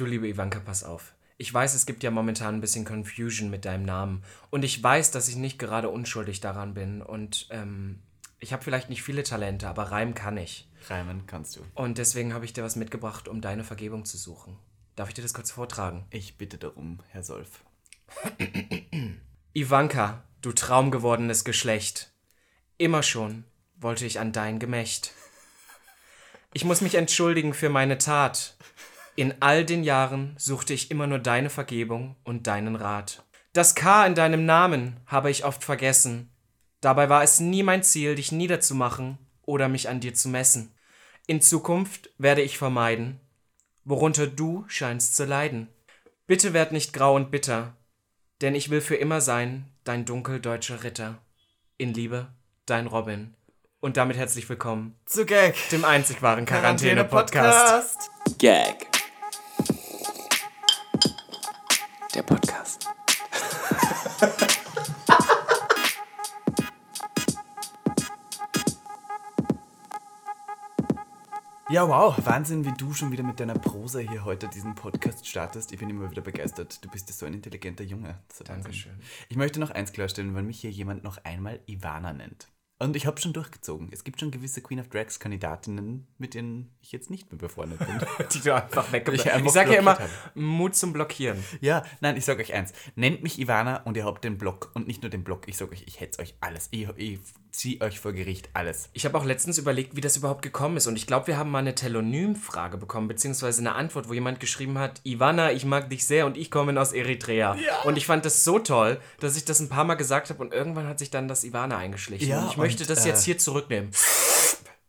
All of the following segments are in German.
Du liebe Ivanka, pass auf. Ich weiß, es gibt ja momentan ein bisschen Confusion mit deinem Namen. Und ich weiß, dass ich nicht gerade unschuldig daran bin. Und ähm, ich habe vielleicht nicht viele Talente, aber reimen kann ich. Reimen kannst du. Und deswegen habe ich dir was mitgebracht, um deine Vergebung zu suchen. Darf ich dir das kurz vortragen? Ich bitte darum, Herr Solf. Ivanka, du traumgewordenes Geschlecht. Immer schon wollte ich an dein Gemächt. Ich muss mich entschuldigen für meine Tat. In all den Jahren suchte ich immer nur deine Vergebung und deinen Rat. Das K in deinem Namen habe ich oft vergessen. Dabei war es nie mein Ziel, dich niederzumachen oder mich an dir zu messen. In Zukunft werde ich vermeiden, worunter du scheinst zu leiden. Bitte werd nicht grau und bitter, denn ich will für immer sein, dein dunkeldeutscher Ritter. In Liebe, dein Robin. Und damit herzlich willkommen Zu Gag. dem einzig wahren Quarantäne-Podcast. Gag. Der Podcast. Ja, wow. Wahnsinn, wie du schon wieder mit deiner Prosa hier heute diesen Podcast startest. Ich bin immer wieder begeistert. Du bist ja so ein intelligenter Junge. Ist Wahnsinn. Dankeschön. Ich möchte noch eins klarstellen, weil mich hier jemand noch einmal Ivana nennt. Und ich habe schon durchgezogen. Es gibt schon gewisse Queen of Drags Kandidatinnen, mit denen ich jetzt nicht mehr befreundet bin. Die du einfach weggeblockt Ich Ich sage ja immer, blockiert Mut zum Blockieren. ja, nein, ich sage euch eins. Nennt mich Ivana und ihr habt den Blog. Und nicht nur den Blog, ich sage euch, ich hetze euch alles. Ich, ich ziehe euch vor Gericht alles. Ich habe auch letztens überlegt, wie das überhaupt gekommen ist. Und ich glaube, wir haben mal eine Telonym-Frage bekommen, beziehungsweise eine Antwort, wo jemand geschrieben hat, Ivana, ich mag dich sehr und ich komme aus Eritrea. Und ich fand das so toll, dass ich das ein paar Mal gesagt habe und irgendwann hat sich dann das Ivana eingeschlichen. Ja, und ich möchte und, das äh, jetzt hier zurücknehmen.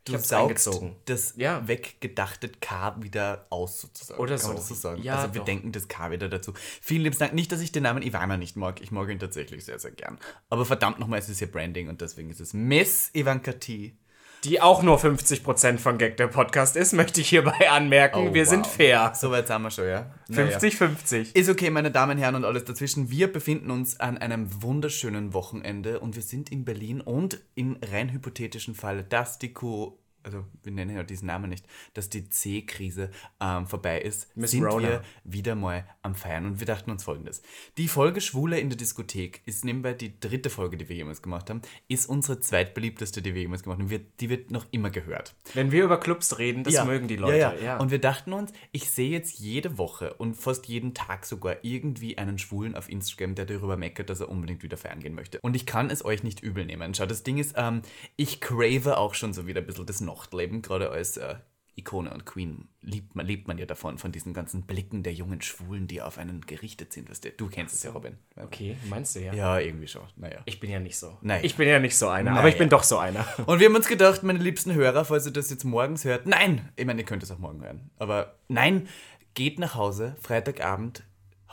Du hab's saugst eingezogen. das Ja. weggedachte K wieder aus, sozusagen. Oder Kann man so. das so sagen? Ja, also wir doch. denken das K wieder dazu. Vielen lieben Dank. Nicht, dass ich den Namen Ivana nicht mag. Ich mag ihn tatsächlich sehr, sehr gern. Aber verdammt nochmal, es ist ja Branding und deswegen ist es Miss Ivanka T. Die auch nur 50% von Gag der Podcast ist, möchte ich hierbei anmerken. Oh, wir sind wow. fair. So weit sind wir schon, ja? Naja. 50-50. Ist okay, meine Damen und Herren und alles dazwischen. Wir befinden uns an einem wunderschönen Wochenende und wir sind in Berlin und im rein hypothetischen Fall, dass die Co also wir nennen ja diesen Namen nicht, dass die C-Krise ähm, vorbei ist, Miss sind Rona. wir wieder mal am Feiern und wir dachten uns folgendes. Die Folge Schwule in der Diskothek ist nebenbei die dritte Folge, die wir jemals gemacht haben, ist unsere zweitbeliebteste, die wir jemals gemacht haben. Wir, die wird noch immer gehört. Wenn wir über Clubs reden, das mögen die Leute. Ja, ja. Und wir dachten uns, ich sehe jetzt jede Woche und fast jeden Tag sogar irgendwie einen Schwulen auf Instagram, der darüber meckert, dass er unbedingt wieder feiern gehen möchte. Und ich kann es euch nicht übel nehmen. Schau, das Ding ist, ähm, ich crave auch schon so wieder ein bisschen das Nachtleben, gerade als äh, Ikone und Queen liebt man, lebt man ja davon, von diesen ganzen Blicken der jungen Schwulen, die auf einen gerichtet sind. Weißt du, du kennst es ja, Robin. Okay, meinst du ja? Ja, irgendwie schon. Naja. Ich bin ja nicht so. Nein. Ich bin ja nicht so einer, aber Naja. ich bin doch so einer. Und wir haben uns gedacht, meine liebsten Hörer, falls ihr das jetzt morgens hört, nein, ich meine, ihr könnt es auch morgen hören, aber nein, geht nach Hause, Freitagabend,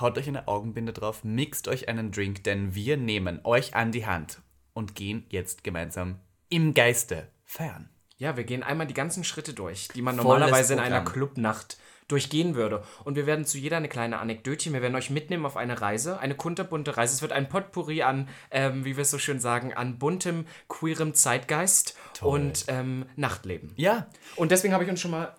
haut euch eine Augenbinde drauf, mixt euch einen Drink, denn wir nehmen euch an die Hand und gehen jetzt gemeinsam im Geiste feiern. Ja, wir gehen einmal die ganzen Schritte durch, die man Volles normalerweise in einer Programm. Clubnacht durchgehen würde. Und wir werden zu jeder eine kleine Anekdötchen. Wir werden euch mitnehmen auf eine Reise, eine kunterbunte Reise. Es wird ein Potpourri an, ähm, wie wir es so schön sagen, an buntem, queerem Zeitgeist und ähm, Nachtleben. Ja, Und deswegen habe ich uns schon mal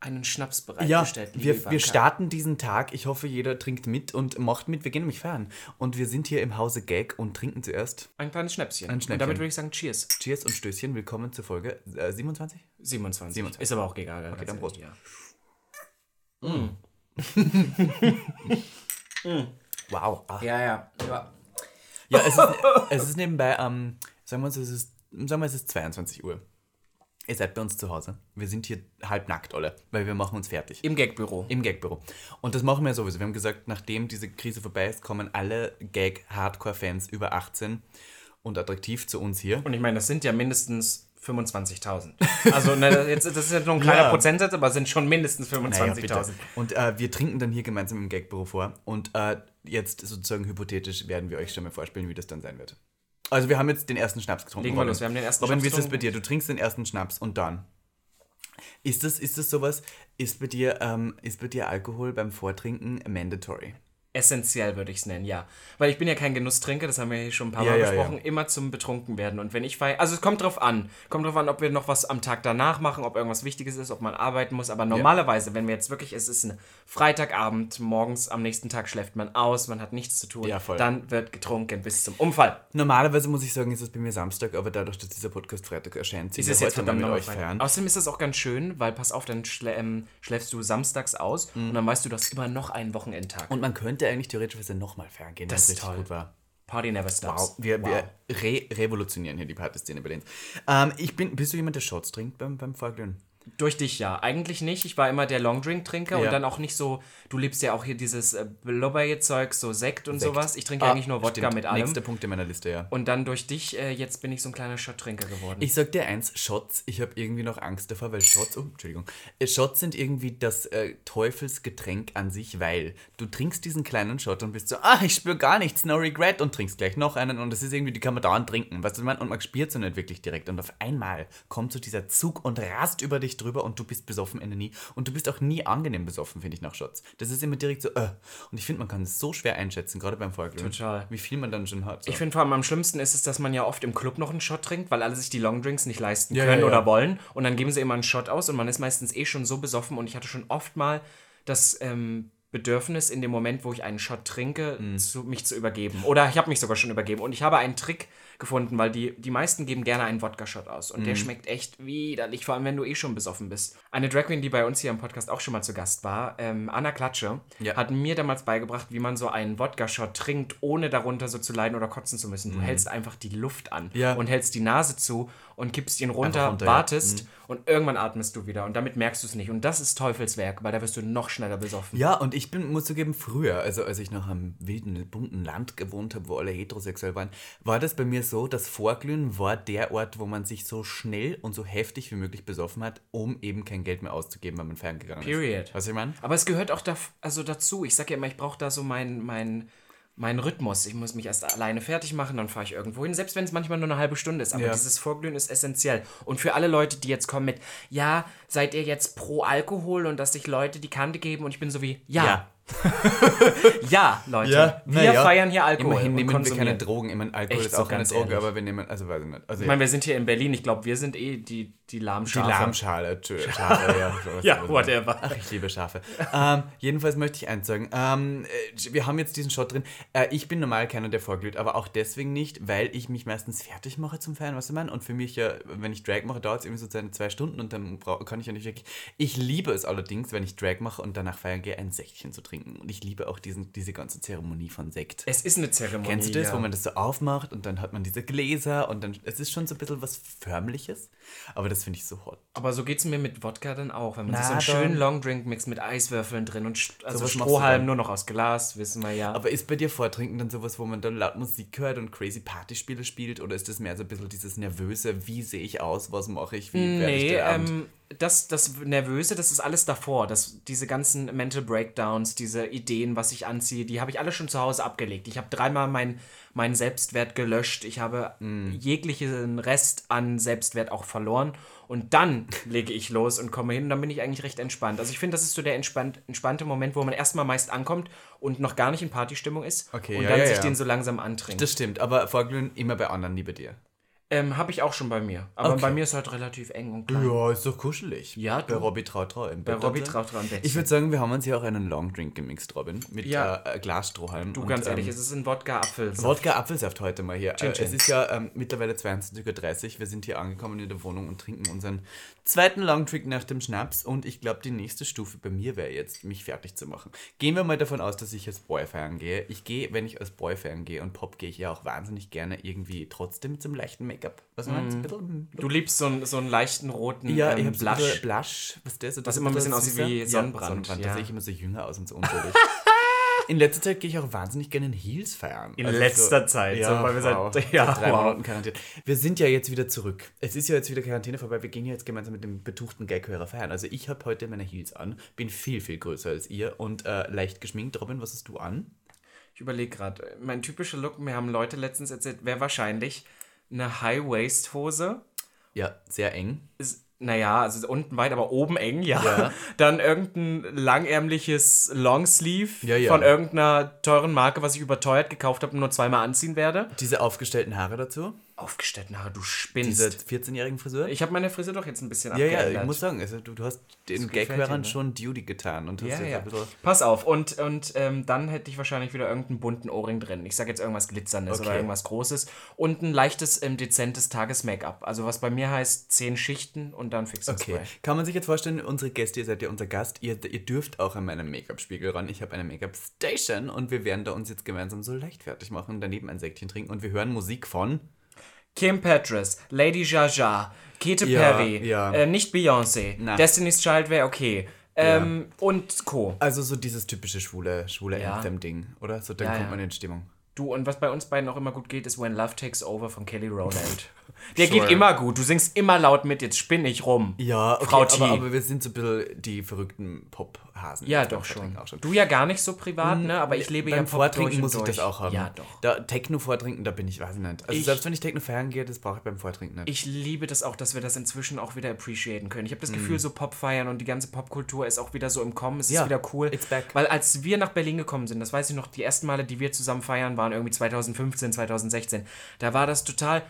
einen Schnaps ja, bereitgestellt. liebe wir, wir starten diesen Tag. Ich hoffe, jeder trinkt mit und macht mit. Wir gehen nämlich feiern. Und wir sind hier im Hause Gag und trinken zuerst. Ein kleines Schnäpschen. Ein Schnäppchen. Und damit würde ich sagen, Cheers. Cheers und Stößchen. Willkommen zur Folge äh, 27. 27. 27. Ist aber auch egal. Okay, dann Prost. Ja. Wow. Ach. Ja, ja. ja. Ja, es ist, es ist nebenbei, ähm, sagen wir uns, es ist, sagen wir, es ist 22 Uhr. Ihr seid bei uns zu Hause. Wir sind hier halbnackt alle, weil wir machen uns fertig. Im Gagbüro. Im Gagbüro. Und das machen wir sowieso. Wir haben gesagt, nachdem diese Krise vorbei ist, kommen alle Gag-Hardcore-Fans über 18 und attraktiv zu uns hier. Und ich meine, das sind ja mindestens 25.000. Also, ne, jetzt, das ist ja nur ein kleiner Ja. Prozentsatz, aber es sind schon mindestens Naja, 25.000. bitte. Und äh, wir trinken dann hier gemeinsam im Gagbüro vor. Und äh, jetzt sozusagen hypothetisch werden wir euch schon mal vorspielen, wie das dann sein wird. Also wir haben jetzt den ersten Schnaps getrunken. Legen wir los, wir haben den ersten Robin, Schnaps wie ist das bei dir? Du trinkst den ersten Schnaps und dann? Ist das, ist das sowas, ist bei dir, ähm, ist bei dir Alkohol beim Vortrinken mandatory? Essentiell würde ich es nennen, ja. Weil ich bin ja kein Genusstrinker, das haben wir hier schon ein paar Ja, Mal ja, besprochen, ja. immer zum betrunken werden. Und wenn ich feiere, also es kommt drauf an. Kommt drauf an, ob wir noch was am Tag danach machen, ob irgendwas Wichtiges ist, ob man arbeiten muss. Aber normalerweise, wenn wir jetzt wirklich, es ist ein Freitagabend, morgens am nächsten Tag schläft man aus, man hat nichts zu tun, Ja, voll. dann wird getrunken bis zum Umfall. Normalerweise muss ich sagen, ist es bei mir Samstag, aber dadurch, dass dieser Podcast Freitag erscheint, sind Ist wir es jetzt verdammt mit euch fern. Außerdem ist das auch ganz schön, weil pass auf, dann schlä ähm, schläfst du samstags aus und dann weißt du, du hast immer noch einen Wochenendtag. Und man könnte eigentlich theoretisch nochmal fern gehen, Das richtig toll. gut war. Party never stops. Wow, wir, wir re revolutionieren hier die Partyszene Berlins. Ähm, ich bin, bist du jemand, der Shots trinkt beim, beim Vorglühen? Durch dich ja. Eigentlich nicht. Ich war immer der Longdrink-Trinker Ja. und dann auch nicht so. Du liebst ja auch hier dieses äh, Blubberje-Zeug, so Sekt und sowas. Ich trinke Ah, eigentlich nur Wodka stimmt. mit allem. Nächster Punkt in meiner Liste, ja. Und dann durch dich, äh, jetzt bin ich so ein kleiner Shot-Trinker geworden. Ich sag dir eins, Shots, ich habe irgendwie noch Angst davor, weil Shots, oh, Entschuldigung, äh, Shots sind irgendwie das äh, Teufelsgetränk an sich, weil du trinkst diesen kleinen Shot und bist so, ah, ich spüre gar nichts, no regret und trinkst gleich noch einen und das ist irgendwie, die kann man dauernd trinken, weißt du, und man spürt so nicht wirklich direkt und auf einmal kommt so dieser Zug und rast über dich drüber und du bist besoffen Ende nie und du bist auch nie angenehm besoffen, finde ich, nach Shots. Das ist immer direkt so, äh, und ich finde, man kann es so schwer einschätzen, gerade beim Vorglühen. Total. Wie viel man dann schon hat. So. Ich finde vor allem am schlimmsten ist es, dass man ja oft im Club noch einen Shot trinkt, weil alle sich die Longdrinks nicht leisten Ja, können ja, ja. oder wollen. Und dann geben sie immer einen Shot aus und man ist meistens eh schon so besoffen. Und ich hatte schon oft mal das ähm, Bedürfnis, in dem Moment, wo ich einen Shot trinke, Mhm. zu, mich zu übergeben. Oder ich habe mich sogar schon übergeben. Und ich habe einen Trick gefunden, weil die, die meisten geben gerne einen Wodka-Shot aus. Und der Mhm. schmeckt echt widerlich, vor allem wenn du eh schon besoffen bist. Eine Drag Queen, die bei uns hier im Podcast auch schon mal zu Gast war, ähm, Anna Klatsche, Ja. hat mir damals beigebracht, wie man so einen Wodka-Shot trinkt, ohne darunter so zu leiden oder kotzen zu müssen. Du hältst einfach die Luft an Mhm. Ja. und hältst die Nase zu und kippst ihn runter, runter, ja. Mhm. wartest und irgendwann atmest du wieder. Und damit merkst du es nicht. Und das ist Teufelswerk, weil da wirst du noch schneller besoffen. Ja, und ich bin, muss zugeben, früher, also als ich noch am wilden, bunten Land gewohnt habe, wo alle heterosexuell waren, war das bei mir so, dass Vorglühen war der Ort, wo man sich so schnell und so heftig wie möglich besoffen hat, um eben kein Geld mehr auszugeben, wenn man feiern gegangen Period. ist. Weißt du, ich meine? Aber es gehört auch da, also dazu. Ich sag ja immer, ich brauche da so meinen mein, mein Rhythmus. Ich muss mich erst alleine fertig machen, dann fahre ich irgendwo hin, selbst wenn es manchmal nur eine halbe Stunde ist. Aber Ja. dieses Vorglühen ist essentiell. Und für alle Leute, die jetzt kommen mit, ja, seid ihr jetzt pro Alkohol und dass sich Leute die Kante geben und ich bin so wie, ja. Ja, Leute. wir feiern hier Alkohol. Immerhin und nehmen wir keine Drogen. Meine, Alkohol Echt ist so, auch keine Droge, ehrlich. aber wir nehmen, also weiß ich nicht. Also, Ich meine, wir sind hier in Berlin. Ich glaube, wir sind eh die, die die Lahmschafe. Lahmschale, Schafe, ja. Ja, whatever. Ach, ich liebe Schafe. ähm, jedenfalls möchte ich eins sagen. Ähm, äh, wir haben jetzt diesen Shot drin. Äh, ich bin normal keiner, der vorglüht, aber auch deswegen nicht, weil ich mich meistens fertig mache zum Feiern, was du meinst? Und für mich ja, wenn ich Drag mache, dauert es irgendwie so seine zwei Stunden und dann kann ich ja nicht wirklich. Ich liebe es allerdings, wenn ich Drag mache und danach feiern gehe, ein Säckchen zu trinken. Und ich liebe auch diesen, diese ganze Zeremonie von Sekt. Es ist eine Zeremonie. Kennst du das, ja. wo man das so aufmacht und dann hat man diese Gläser und dann, es ist schon so ein bisschen was Förmliches, aber das finde ich so hot. Aber so geht es mir mit Wodka dann auch. Wenn man sich so Na, einen schönen Longdrink mixt mit Eiswürfeln drin und St- also Strohhalm nur noch aus Glas, wissen wir ja. Aber ist bei dir Vortrinken dann sowas, wo man dann laut Musik hört und crazy Partyspiele spielt oder ist das mehr so ein bisschen dieses nervöse, wie sehe ich aus, was mache ich, wie werde ich Nee, der Abend? Das, das Nervöse, das ist alles davor. Das, diese ganzen Mental Breakdowns, diese Ideen, was ich anziehe, die habe ich alle schon zu Hause abgelegt. Ich habe dreimal meinen mein Selbstwert gelöscht. Ich habe Mm. jeglichen Rest an Selbstwert auch verloren. Und dann lege ich los und komme hin und dann bin ich eigentlich recht entspannt. Also ich finde, das ist so der entspannt, entspannte Moment, wo man erstmal meist ankommt und noch gar nicht in Partystimmung ist. Okay, und ja, dann ja, sich ja. den so langsam antrinkt. Das stimmt, aber Vorglühen immer bei anderen, nie bei dir. Ähm, habe ich auch schon bei mir. Aber Okay. bei mir ist halt relativ eng und klein. Ja, ist doch kuschelig. Ja, bei du. Robbie Traut Trau im Bei Bett. Robbie und so. Traut Trau im Bett. Ich würde sagen, wir haben uns hier auch einen Long Drink gemixt, Robin, mit Ja. äh, äh, Glasstrohhalm. Du, und, ganz ehrlich, ähm, es ist ein Wodka-Apfel. Wodka Apfelsaft heute mal hier. Chin Äh, chin. es ist ja ähm, mittlerweile 22.30 Uhr. Wir sind hier angekommen in der Wohnung und trinken unseren zweiten Longdrink nach dem Schnaps. Und ich glaube, die nächste Stufe bei mir wäre jetzt, mich fertig zu machen. Gehen wir mal davon aus, dass ich als Boy feiern gehe. Ich gehe, wenn ich als Boy feiern gehe und Pop, gehe ich ja auch wahnsinnig gerne irgendwie trotzdem einem leichten Make-up. Was meinst du? Bisschen- Du liebst so einen, so einen leichten roten Ja, ich ähm, so Blush. Blush, was der so Was immer ein bisschen aussieht wie Sonnenbrand, Ja, Sonnenbrand. Da ja. sehe ich immer so jünger aus und so unschuldig. In letzter Zeit gehe ich auch wahnsinnig gerne in Heels feiern. In letzter Zeit, so, weil wir seit- ja, drei wow. Monaten Quarantäne. Wir sind ja jetzt wieder zurück. Es ist ja jetzt wieder Quarantäne vorbei. Wir gehen ja jetzt gemeinsam mit dem betuchten Gag-Hörer feiern. Also ich habe heute meine Heels an, bin viel, viel größer als ihr und äh, leicht geschminkt. Robin, was hast du an? Ich überlege gerade. Mein typischer Look, mir haben Leute letztens erzählt, wäre wahrscheinlich eine High-Waist-Hose. Ja, sehr eng. Ist naja, also unten weit, aber oben eng, ja. Ja. Dann irgendein langärmliches Longsleeve Ja, ja. von irgendeiner teuren Marke, was ich überteuert gekauft habe und nur zweimal anziehen werde. Diese aufgestellten Haare dazu, Aufgestellt, nachher, du spinnst. diese 14-jährigen Frisur. ich habe meine Frisur doch jetzt ein bisschen ja, ja, abgeändert. ich muss sagen, also du, du hast den Gag-Hörern ne? schon Duty getan und hast Ja, ja. Pass auf, und, und ähm, dann hätte ich wahrscheinlich wieder irgendeinen bunten Ohrring drin. Ich sage jetzt irgendwas Glitzerndes Okay. oder irgendwas Großes. Und ein leichtes, ähm, dezentes Tages-Make-up. Also was bei mir heißt zehn Schichten und dann fix Okay, spray. kann man sich jetzt vorstellen, unsere Gäste, ihr seid ja unser Gast, ihr, ihr dürft auch an meinem Make-up-Spiegel ran. Ich habe eine Make-up-Station und wir werden da uns jetzt gemeinsam so leicht fertig machen, daneben ein Säckchen trinken und wir hören Musik von. Kim Petras, Lady Jaja, Katy Ja, Perry, ja. Äh, nicht Beyoncé. Destiny's Child wäre okay. Ähm, Und Co. Also so dieses typische schwule, schwule Ja. Anthem-Ding, oder? So, dann Ja, kommt ja. man in Stimmung. Du, und was bei uns beiden auch immer gut geht, ist When Love Takes Over von Kelly Rowland. Der Sure. geht immer gut. Du singst immer laut mit, jetzt spinn ich rum. Ja, okay, Frau T. aber, aber wir sind so ein bisschen die verrückten Pop-Hasen. Ja, doch schon. Auch schon. Du ja gar nicht so privat, ne? Aber ich lebe ja Beim Pop Vortrinken durch muss ich durch. das auch haben. Ja, doch. Da, Techno vortrinken, da bin ich, weiß ich nicht. Also Ich- selbst wenn ich Techno feiern gehe, das brauche ich beim Vortrinken nicht. Ich liebe das auch, dass wir das inzwischen auch wieder appreciaten können. Ich habe das. Gefühl, so Pop feiern und die ganze Popkultur ist auch wieder so im Kommen. Es Ja, ist wieder cool. it's back. Weil als wir nach Berlin gekommen sind, das weiß ich noch, die ersten Male, die wir zusammen feiern, waren irgendwie 2015, 2016. Da war das total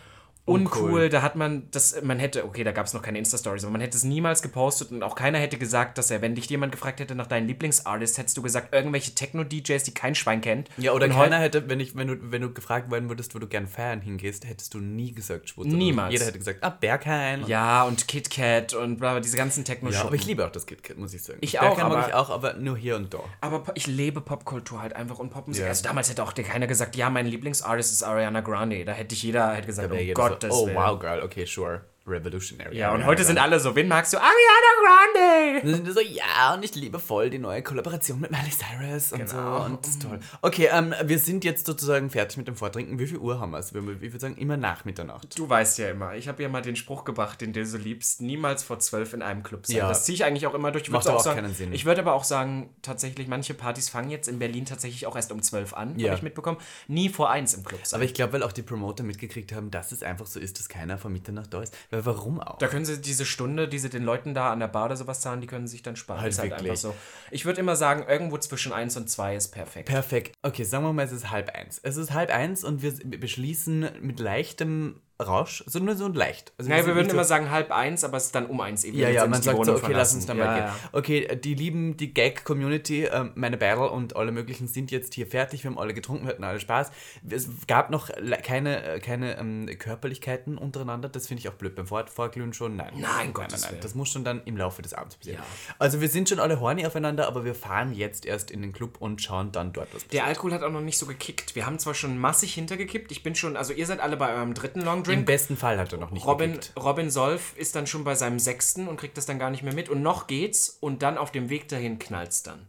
uncool. Uncool. Da hat man das, man hätte, okay, da gab es noch keine Insta-Stories, aber man hätte es niemals gepostet und auch keiner hätte gesagt, dass er, wenn dich jemand gefragt hätte nach deinen Lieblingsartists, hättest du gesagt, irgendwelche Techno-DJs, die kein Schwein kennt. ja, oder Und keiner hätte, wenn, ich, wenn, du, wenn du gefragt werden würdest, wo du gern feiern hingehst, hättest du nie gesagt Schwutz. Niemals. Jeder hätte gesagt, ah, Berghain. Ja, und Kit Kat und bla, bla, diese ganzen techno Ja, aber ich liebe auch das KitKat, muss ich sagen. Ich Berghain auch, mag aber- ich auch, aber nur hier und da. Aber ich lebe Popkultur halt einfach und Popmusik. Ja. Also damals hätte auch dir keiner gesagt, ja, mein Lieblingsartist ist Ariana Grande. Da hätte ich jeder hätte gesagt, Wäre oh jeder Gottes oh Willen. wow, girl, okay, sure. Revolutionary. Ja, und heute sind alle so, wen magst du? Ariana Grande! Dann sind wir so, ja, und ich liebe voll die neue Kollaboration mit Miley Cyrus und Genau. so. Und das ist toll. Okay, ähm, wir sind jetzt sozusagen fertig mit dem Vortrinken. Wie viel Uhr haben wir es? Wir würden sagen, immer nach Mitternacht. Du weißt ja immer, ich habe ja mal den Spruch gebracht, den du so liebst, niemals vor zwölf in einem Club sein. Ja. Das ziehe ich eigentlich auch immer durch. Ich Macht aber auch sagen, keinen Sinn. Ich würde aber auch sagen, tatsächlich, manche Partys fangen jetzt in Berlin tatsächlich auch erst um zwölf an, Ja. habe ich mitbekommen. Nie vor eins im Club sein. Aber ich glaube, weil auch die Promoter mitgekriegt haben, dass es einfach so ist, dass keiner vor Mitternacht da ist. Weil warum auch? Da können sie diese Stunde, die sie den Leuten da an der Bar oder sowas zahlen, die können sich dann sparen. Halt ist halt wirklich. einfach so. Ich würde immer sagen, irgendwo zwischen 1 und 2 ist perfekt. Perfekt. Okay, sagen wir mal, es ist halb eins. Es ist halb eins und wir beschließen mit leichtem Rausch, so nur so leicht. Also Naja, wir würden immer sagen halb eins, aber es ist dann um eins eben. Ja, ja, man sagt so, okay, lass uns da ja, mal gehen. Okay, die lieben, die Gag-Community, ähm, meine Battle und alle möglichen sind jetzt hier fertig. Wir haben alle getrunken, wir hatten alle Spaß. Es gab noch keine, äh, keine ähm, Körperlichkeiten untereinander. Das finde ich auch blöd. Beim Vor Vorglühen schon, nein. Nein, nein, Gottes nein, Willen. Das muss schon dann im Laufe des Abends passieren. Ja. Also wir sind schon alle horny aufeinander, aber wir fahren jetzt erst in den Club und schauen dann dort, was Der Alkohol hat auch noch nicht so gekickt. Wir haben zwar schon massig hintergekippt. Ich bin schon, also ihr seid alle bei eurem dritten Long Im Drink. besten Fall hat er noch nicht Robin, gekickt. Robin Solf ist dann schon bei seinem sechsten und kriegt das dann gar nicht mehr mit. Und noch geht's und dann auf dem Weg dahin knallt's dann.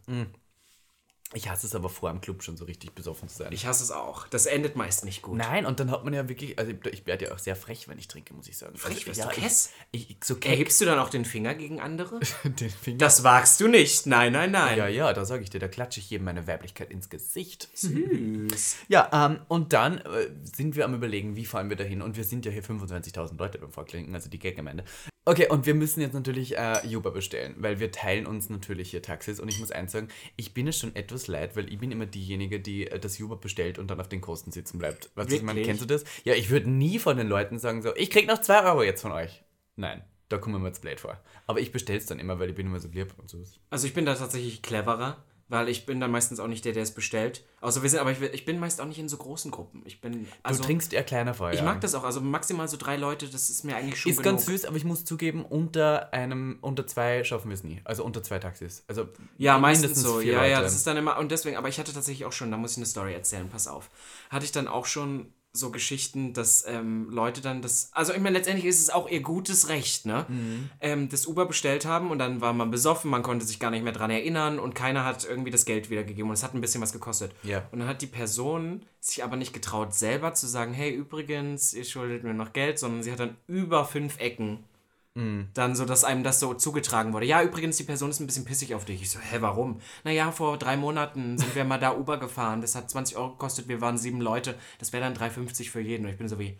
Ich hasse es aber vor dem Club schon so richtig besoffen zu sein. Ich hasse es auch. Das endet meist nicht gut. Nein, und dann hat man ja wirklich, also ich- werde ja auch sehr frech, wenn ich trinke, muss ich sagen. Frech, also, ja, du kess? Ich, ich, so keck Erhebst du dann auch den Finger gegen andere? den Finger. Das wagst du nicht. Nein, nein, nein. ja, ja, da sage ich dir, da klatsche ich jedem meine Weiblichkeit ins Gesicht. Süß. Ja, ähm, und dann äh, sind wir am überlegen, wie fahren wir da hin. Und wir sind ja hier 25.000 Leute beim Vorklinken, also die Gag-Gemeinde. Okay, und wir müssen jetzt natürlich äh, Uber bestellen, weil wir teilen uns natürlich hier Taxis. Und ich muss eins sagen, ich bin es schon etwas leid, weil ich bin immer diejenige, die äh, das Uber bestellt und dann auf den Kosten sitzen bleibt. Weißt du, ich meine, kennst du das? Ja, ich würde nie von den Leuten sagen so, ich krieg noch 2 Euro jetzt von euch. Nein, da kommen wir jetzt blöd vor. Aber ich bestelle es dann immer, weil ich bin immer so lieb und so. Also ich bin da tatsächlich cleverer, weil ich bin dann meistens auch nicht der, der es bestellt. Außer wir sind, aber ich, ich bin meist auch nicht in so großen Gruppen. Ich bin, also, du trinkst eher kleiner vorher. ich mag das auch, also maximal so drei Leute, das ist mir eigentlich schon Ist genug. ganz süß, aber ich muss zugeben, unter einem, unter zwei schaffen wir es nie. Also unter zwei Taxis. Also Ja, meistens so. Ja, ja, Leute. das ist dann immer. Und deswegen, aber ich hatte tatsächlich auch schon, da muss ich eine Story erzählen, pass auf. Hatte ich dann auch schon so Geschichten, dass ähm, Leute dann das. Also, ich meine, letztendlich ist es auch ihr gutes Recht, ne? Mhm. Ähm, das Uber bestellt haben und dann war man besoffen, man konnte sich gar nicht mehr dran erinnern und keiner hat irgendwie das Geld wiedergegeben und es hat ein bisschen was gekostet. Ja. Und dann hat die Person sich aber nicht getraut, selber zu sagen: Hey, übrigens, ihr schuldet mir noch Geld, sondern sie hat dann über fünf Ecken dann so, dass einem das so zugetragen wurde. Ja, übrigens, die Person ist ein bisschen pissig auf dich. Ich so, hä, warum? Naja, vor drei Monaten sind wir mal da Uber gefahren. Das hat 20 Euro gekostet, wir waren sieben Leute. Das wäre dann 3,50 für jeden. Und ich bin so wie,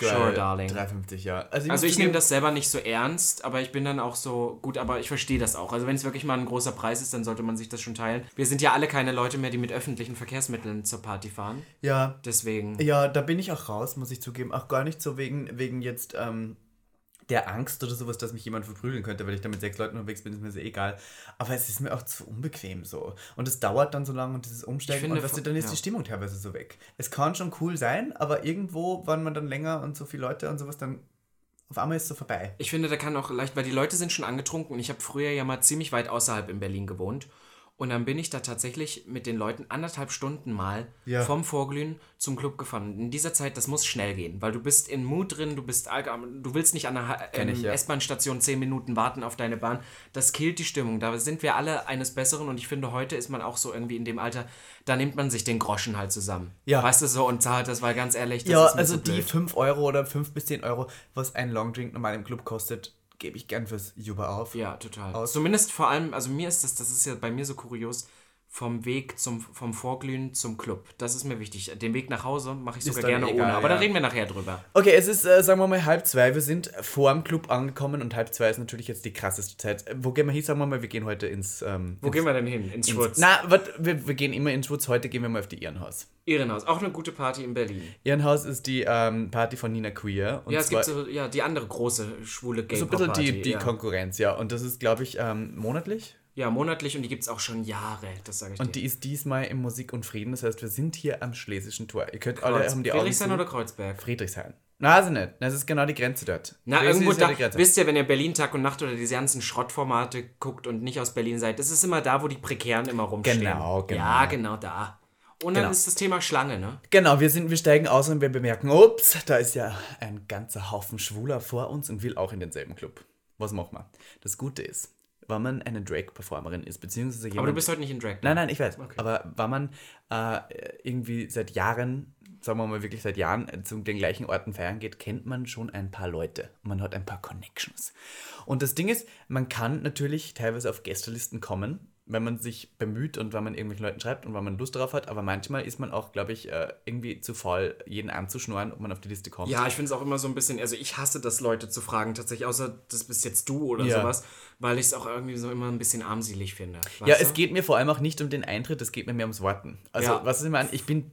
Sure, darling. 3,50, ja. Also, Also muss ich nehme das selber nicht so ernst, aber ich bin dann auch so, gut, aber ich verstehe das auch. Also wenn es wirklich mal ein großer Preis ist, dann sollte man sich das schon teilen. Wir sind ja alle keine Leute mehr, die mit öffentlichen Verkehrsmitteln zur Party fahren. Ja, Deswegen. Ja, da bin ich auch raus, muss ich zugeben. Auch gar nicht so wegen, wegen jetzt ähm, der Angst oder sowas, dass mich jemand verprügeln könnte, weil ich da mit sechs Leuten unterwegs bin, ist mir so egal. Aber es ist mir auch zu unbequem so. Und es dauert dann so lange und dieses Umsteigen Ich finde, und du, dann ist ja. die Stimmung teilweise so weg. Es kann schon cool sein, aber irgendwo, wenn man dann länger und so viele Leute und sowas, dann auf einmal ist es so vorbei. Ich finde, da kann auch leicht, weil die Leute sind schon angetrunken und ich habe früher ja mal ziemlich weit außerhalb in Berlin gewohnt. Und dann bin ich da tatsächlich mit den Leuten anderthalb Stunden mal Ja. vom Vorglühen zum Club gefahren. In dieser Zeit, das muss schnell gehen, weil du bist in Mut drin, du bist du willst nicht an einer Kenn ähm, ja. S-Bahn-Station zehn Minuten warten auf deine Bahn. Das killt die Stimmung. Da sind wir alle eines Besseren und ich finde, heute ist man auch so irgendwie in dem Alter, da nimmt man sich den Groschen halt zusammen. Ja. Weißt du so und zahlt, das war ganz ehrlich. Das ja, also zu die blöd. 5 Euro oder 5 bis 10 Euro, was ein Longdrink normal im Club kostet, gebe ich gern fürs Juba auf. Ja, total. aus. Zumindest vor allem, also mir ist das, das ist ja bei mir so kurios, vom Weg zum, vom Vorglühen zum Club. Das ist mir wichtig. Den Weg nach Hause mache ich sogar gerne egal, ohne, aber da ja. reden wir nachher drüber. Okay, es ist, äh, sagen wir mal, halb zwei. Wir sind vor dem Club angekommen und halb zwei ist natürlich jetzt die krasseste Zeit. Äh, Wo gehen wir hin? Sagen wir mal, wir gehen heute ins. Ähm, Wo gehen wir denn hin? Ins Schwurz? Na, wat, wir, wir gehen immer ins Schwurz. Heute gehen wir mal auf die Ehrenhaus. Ehrenhaus. Auch eine gute Party in Berlin. Ehrenhaus ist die ähm, Party von Nina Queer. Und ja, es gibt so, ja, die andere große schwule gay so ein bisschen die, die ja. Konkurrenz, ja. Und das ist, glaube ich, ähm, monatlich. Ja, monatlich und die gibt es auch schon Jahre, das sage ich Und dir. die ist diesmal im Musik und Frieden. Das heißt, wir sind hier am Schlesischen Tor. Ihr könnt alle Kreuz- haben die Augen Friedrichshain zu. oder Kreuzberg? Friedrichshain. Na, also nicht. Das ist genau die Grenze dort. Na, Schlesien irgendwo ist ja da, die Grenze. wisst ihr, wenn ihr Berlin Tag und Nacht oder diese ganzen Schrottformate guckt und nicht aus Berlin seid, das ist immer da, wo die Prekären immer rumstehen. Genau, genau. Ja, genau da. Und dann Genau. ist das Thema Schlange, ne? Genau, wir, sind, wir steigen aus und wir bemerken, ups, da ist ja ein ganzer Haufen Schwuler vor uns und will auch in denselben Club. Was machen wir? Das Gute ist, wenn man eine Drag-Performerin ist, beziehungsweise jemand... Aber du bist heute nicht in Drag. Nein, nein, ich weiß. Aber wenn man äh, irgendwie seit Jahren, sagen wir mal wirklich seit Jahren, äh, zu den gleichen Orten feiern geht, kennt man schon ein paar Leute. Man hat ein paar Connections. Und das Ding ist, man kann natürlich teilweise auf Gästelisten kommen, wenn man sich bemüht und wenn man irgendwelchen Leuten schreibt und wenn man Lust darauf hat. Aber manchmal ist man auch, glaube ich, äh, irgendwie zu faul, jeden anzuschnorren, ob man auf die Liste kommt. Ja, ich finde es auch immer so ein bisschen, also ich hasse das, Leute zu fragen, tatsächlich, außer das bist jetzt du oder Ja. sowas, weil ich es auch irgendwie so immer ein bisschen armselig finde. Ja, weißt es du? geht mir vor allem auch nicht um den Eintritt, es geht mir mehr ums Warten. Also, Ja. was ist immer an? Ich bin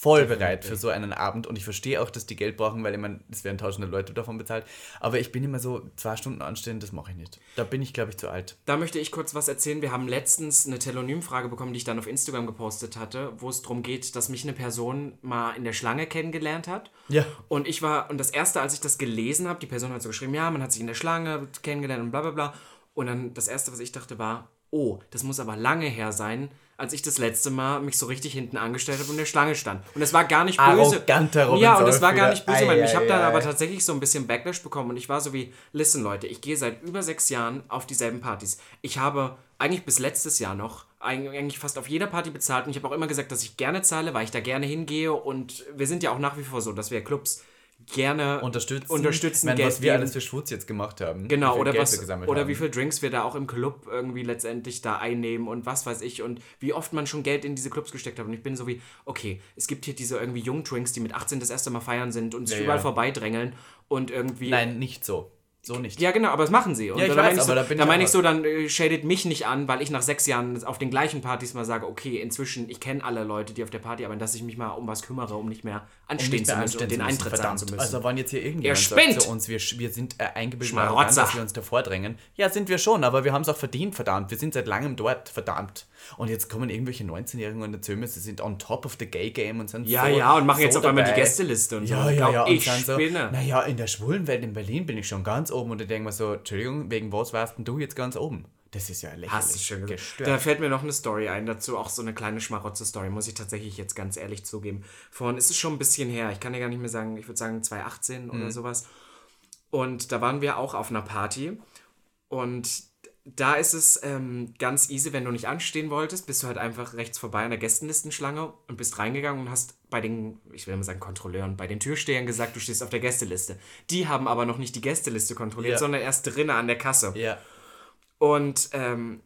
voll bereit für so einen Abend und ich verstehe auch, dass die Geld brauchen, weil ich meine, es werden tausende Leute davon bezahlt. Aber ich bin immer so, zwei Stunden anstehen, das mache ich nicht. Da bin ich, glaube ich, zu alt. Da möchte ich kurz was erzählen. Wir haben letztens eine Telonym-Frage bekommen, die ich dann auf Instagram gepostet hatte, wo es darum geht, dass mich eine Person mal in der Schlange kennengelernt hat. Ja. Und ich war, und das erste, als ich das gelesen habe, die Person hat so geschrieben, ja, man hat sich in der Schlange kennengelernt und bla bla bla. Und dann das erste, was ich dachte, war, oh, das muss aber lange her sein, als ich das letzte Mal mich so richtig hinten angestellt habe und in der Schlange stand. Und es war gar nicht böse. Robin Ja, und es war gar nicht böse. Ei, ich habe dann aber tatsächlich so ein bisschen Backlash bekommen und ich war so wie, listen Leute, ich gehe seit über sechs Jahren auf dieselben Partys. Ich habe eigentlich bis letztes Jahr noch eig- eigentlich fast auf jeder Party bezahlt und ich habe auch immer gesagt, dass ich gerne zahle, weil ich da gerne hingehe und wir sind ja auch nach wie vor so, dass wir Clubs gerne Unterstützen. unterstützen meine, Geld was wir geben. alles für Schwutz jetzt gemacht haben. Genau, oder, Geld was, oder haben. wie viel Drinks wir da auch im Club irgendwie letztendlich da einnehmen und was weiß ich und wie oft man schon Geld in diese Clubs gesteckt hat. Und ich bin so wie, okay, es gibt hier diese irgendwie Jungdrinks, die mit 18 das erste Mal feiern sind und sich Ja, überall ja. vorbeidrängeln und irgendwie. Nein, nicht so. So nicht. Ja, genau, aber das machen sie. Und Ja, ich da weiß, meine ich, so, da da ich meine ich so, dann äh, shadet mich nicht an, weil ich nach sechs Jahren auf den gleichen Partys mal sage, okay, inzwischen, ich kenne alle Leute, die auf der Party arbeiten, dass ich mich mal um was kümmere, um nicht mehr anstehen nicht zu mehr müssen und den zu Eintritt verdammt. zu müssen. Also wenn jetzt hier irgendjemand sagt zu uns, wir, wir sind äh, eingebildet arrogant, dass wir uns davor drängen. Ja, sind wir schon, aber wir haben es auch verdient, verdammt. Wir sind seit langem dort, verdammt. Und jetzt kommen irgendwelche 19-Jährigen und erzählen mir, sie sind on top of the gay game und sind ja, so, ja, und machen so jetzt auf einmal die. Gästeliste und so. Ja, Ich ja, ja. Und Ich dann so, spinne. naja, in der schwulen Welt in Berlin bin ich schon ganz oben und ich denke mir so, Entschuldigung, wegen was warst denn du jetzt ganz oben? Das ist ja lächerlich. Hast du schön gesagt. Gestört. Da fällt mir noch eine Story ein, dazu auch so eine kleine Schmarotze-Story, muss ich tatsächlich jetzt ganz ehrlich zugeben. Von, es ist schon ein bisschen her, ich kann ja gar nicht mehr sagen, ich würde sagen 2018 Mhm. oder sowas. Und da waren wir auch auf einer Party und da ist es ähm, ganz easy, wenn du nicht anstehen wolltest, bist du halt einfach rechts vorbei an der Gästenlistenschlange und bist reingegangen und hast bei den, ich will mal sagen Kontrolleuren, bei den Türstehern gesagt, du stehst auf der Gästeliste. Die haben aber noch nicht die Gästeliste kontrolliert, Ja. sondern erst drinnen an der Kasse. ja. Und ähm,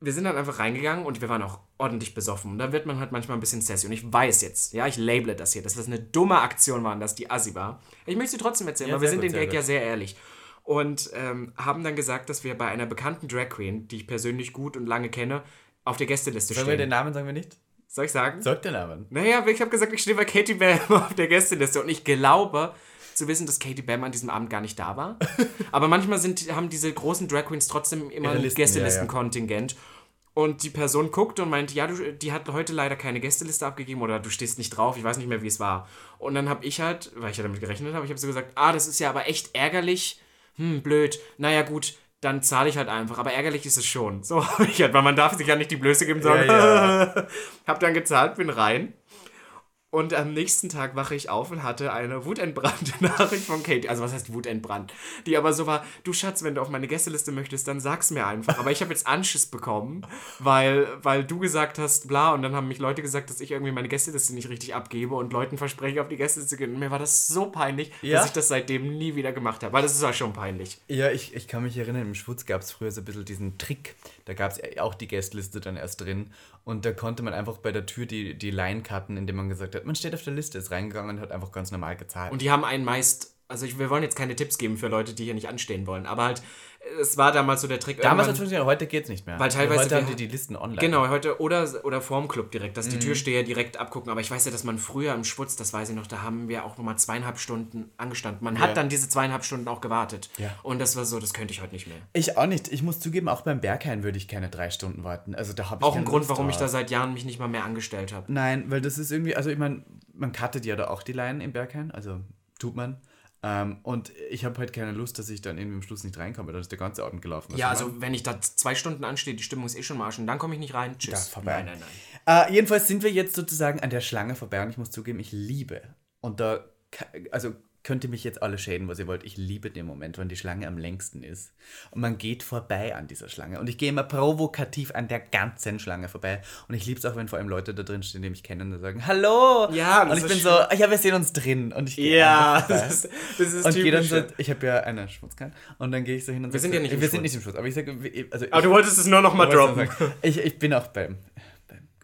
wir sind dann einfach reingegangen und wir waren auch ordentlich besoffen. Und da wird man halt manchmal ein bisschen sassy. Und ich weiß jetzt, ja, ich label das hier, dass das eine dumme Aktion war, und dass die assi war. Ich möchte sie trotzdem erzählen, Ja, weil wir sind gut, den Gag ja sehr ehrlich. Und ähm, haben dann gesagt, dass wir bei einer bekannten Drag Queen, die ich persönlich gut und lange kenne, auf der Gästeliste Sagen wir den stehen. Namen, sagen wir nicht? Soll ich sagen? Sag den Namen. Naja, aber ich habe gesagt, ich stehe bei Katie Bam auf der Gästeliste und ich glaube zu wissen, dass Katie Bam an diesem Abend gar nicht da war. Aber manchmal sind, haben diese großen Drag Queens trotzdem immer ein Listen, Gästelistenkontingent. Und die Person guckt und meint, ja, du, die hat heute leider keine Gästeliste abgegeben oder du stehst nicht drauf, ich weiß nicht mehr, wie es war. Und dann habe ich halt, weil ich ja damit gerechnet habe, ich habe so gesagt, ah, das ist ja aber echt ärgerlich. Hm, blöd. Naja, gut, dann zahle ich halt einfach. Aber ärgerlich ist es schon. So habe ich halt, weil man darf sich ja nicht die Blöße geben, sondern Ja, hab dann gezahlt, bin rein. Und am nächsten Tag wache ich auf und hatte eine wutentbrannte Nachricht von Katie. Also was heißt wutentbrannt? Die aber so war, du Schatz, wenn du auf meine Gästeliste möchtest, dann sag's mir einfach. Aber ich habe jetzt Anschiss bekommen, weil, weil du gesagt hast, bla, und dann haben mich Leute gesagt, dass ich irgendwie meine Gästeliste nicht richtig abgebe und Leuten verspreche, auf die Gästeliste zu gehen. Und mir war das so peinlich, Ja? dass ich das seitdem nie wieder gemacht habe. Weil das ist ja schon peinlich. Ja, ich, ich kann mich erinnern, im Schwutz gab es früher so ein bisschen diesen Trick. Da gab es auch die Gästeliste dann erst drin. Und da konnte man einfach bei der Tür die, die Line cutten, indem man gesagt hat, man steht auf der Liste, ist reingegangen und hat einfach ganz normal gezahlt. Und die haben einen meist, also ich, wir wollen jetzt keine Tipps geben für Leute, die hier nicht anstehen wollen, aber halt, es war damals so der Trick. Damals hat irgendwann- es funktioniert, heute geht's nicht mehr. Weil teilweise Heute haben die die Listen online. Genau, heute oder, oder vorm Club direkt, Mhm. dass die Türsteher direkt abgucken. Aber ich weiß ja, dass man früher im Schwutz, das weiß ich noch, da haben wir auch nochmal zweieinhalb Stunden angestanden. Man Ja. hat dann diese zweieinhalb Stunden auch gewartet. Ja. Und das war so, das könnte ich heute nicht mehr. Ich auch nicht. Ich muss zugeben, auch beim Berghain würde ich keine drei Stunden warten. Also da habe ich Auch ein Grund, Lust warum ich da seit Jahren mich nicht mal mehr angestellt habe. Nein, weil das ist irgendwie, also ich meine, man cuttet ja da auch die Line im Berghain, also tut man. Ähm, und ich habe halt keine Lust, dass ich dann irgendwie am Schluss nicht reinkomme, dann ist der ganze Abend gelaufen. Weißt Ja, also wenn ich da zwei Stunden anstehe, die Stimmung ist eh schon marsch und dann komme ich nicht rein. Tschüss. Da, vorbei. Nein, nein, nein. Äh, jedenfalls sind wir jetzt sozusagen an der Schlange vorbei und ich muss zugeben, ich liebe. Und da, also könnt ihr mich jetzt alle schäden, was ihr wollt. Ich liebe den Moment, wenn die Schlange am längsten ist. Und man geht vorbei an dieser Schlange. Und ich gehe immer provokativ an der ganzen Schlange vorbei. Und ich liebe es auch, wenn vor allem Leute da drin stehen, die mich kennen und sagen, Hallo! Ja, und das ich bin schön. so, ja, wir sehen uns drin. Und ich gehe Ja, das ist, das ist und typisch. so, ich habe ja eine Schmutzkarte und dann gehe ich so hin und Wir sag sind ja nicht im Wir sind nicht im Schmutz, aber ich sage, also aber du wolltest es nur noch mal ich droppen. sagen, Ich, ich bin auch beim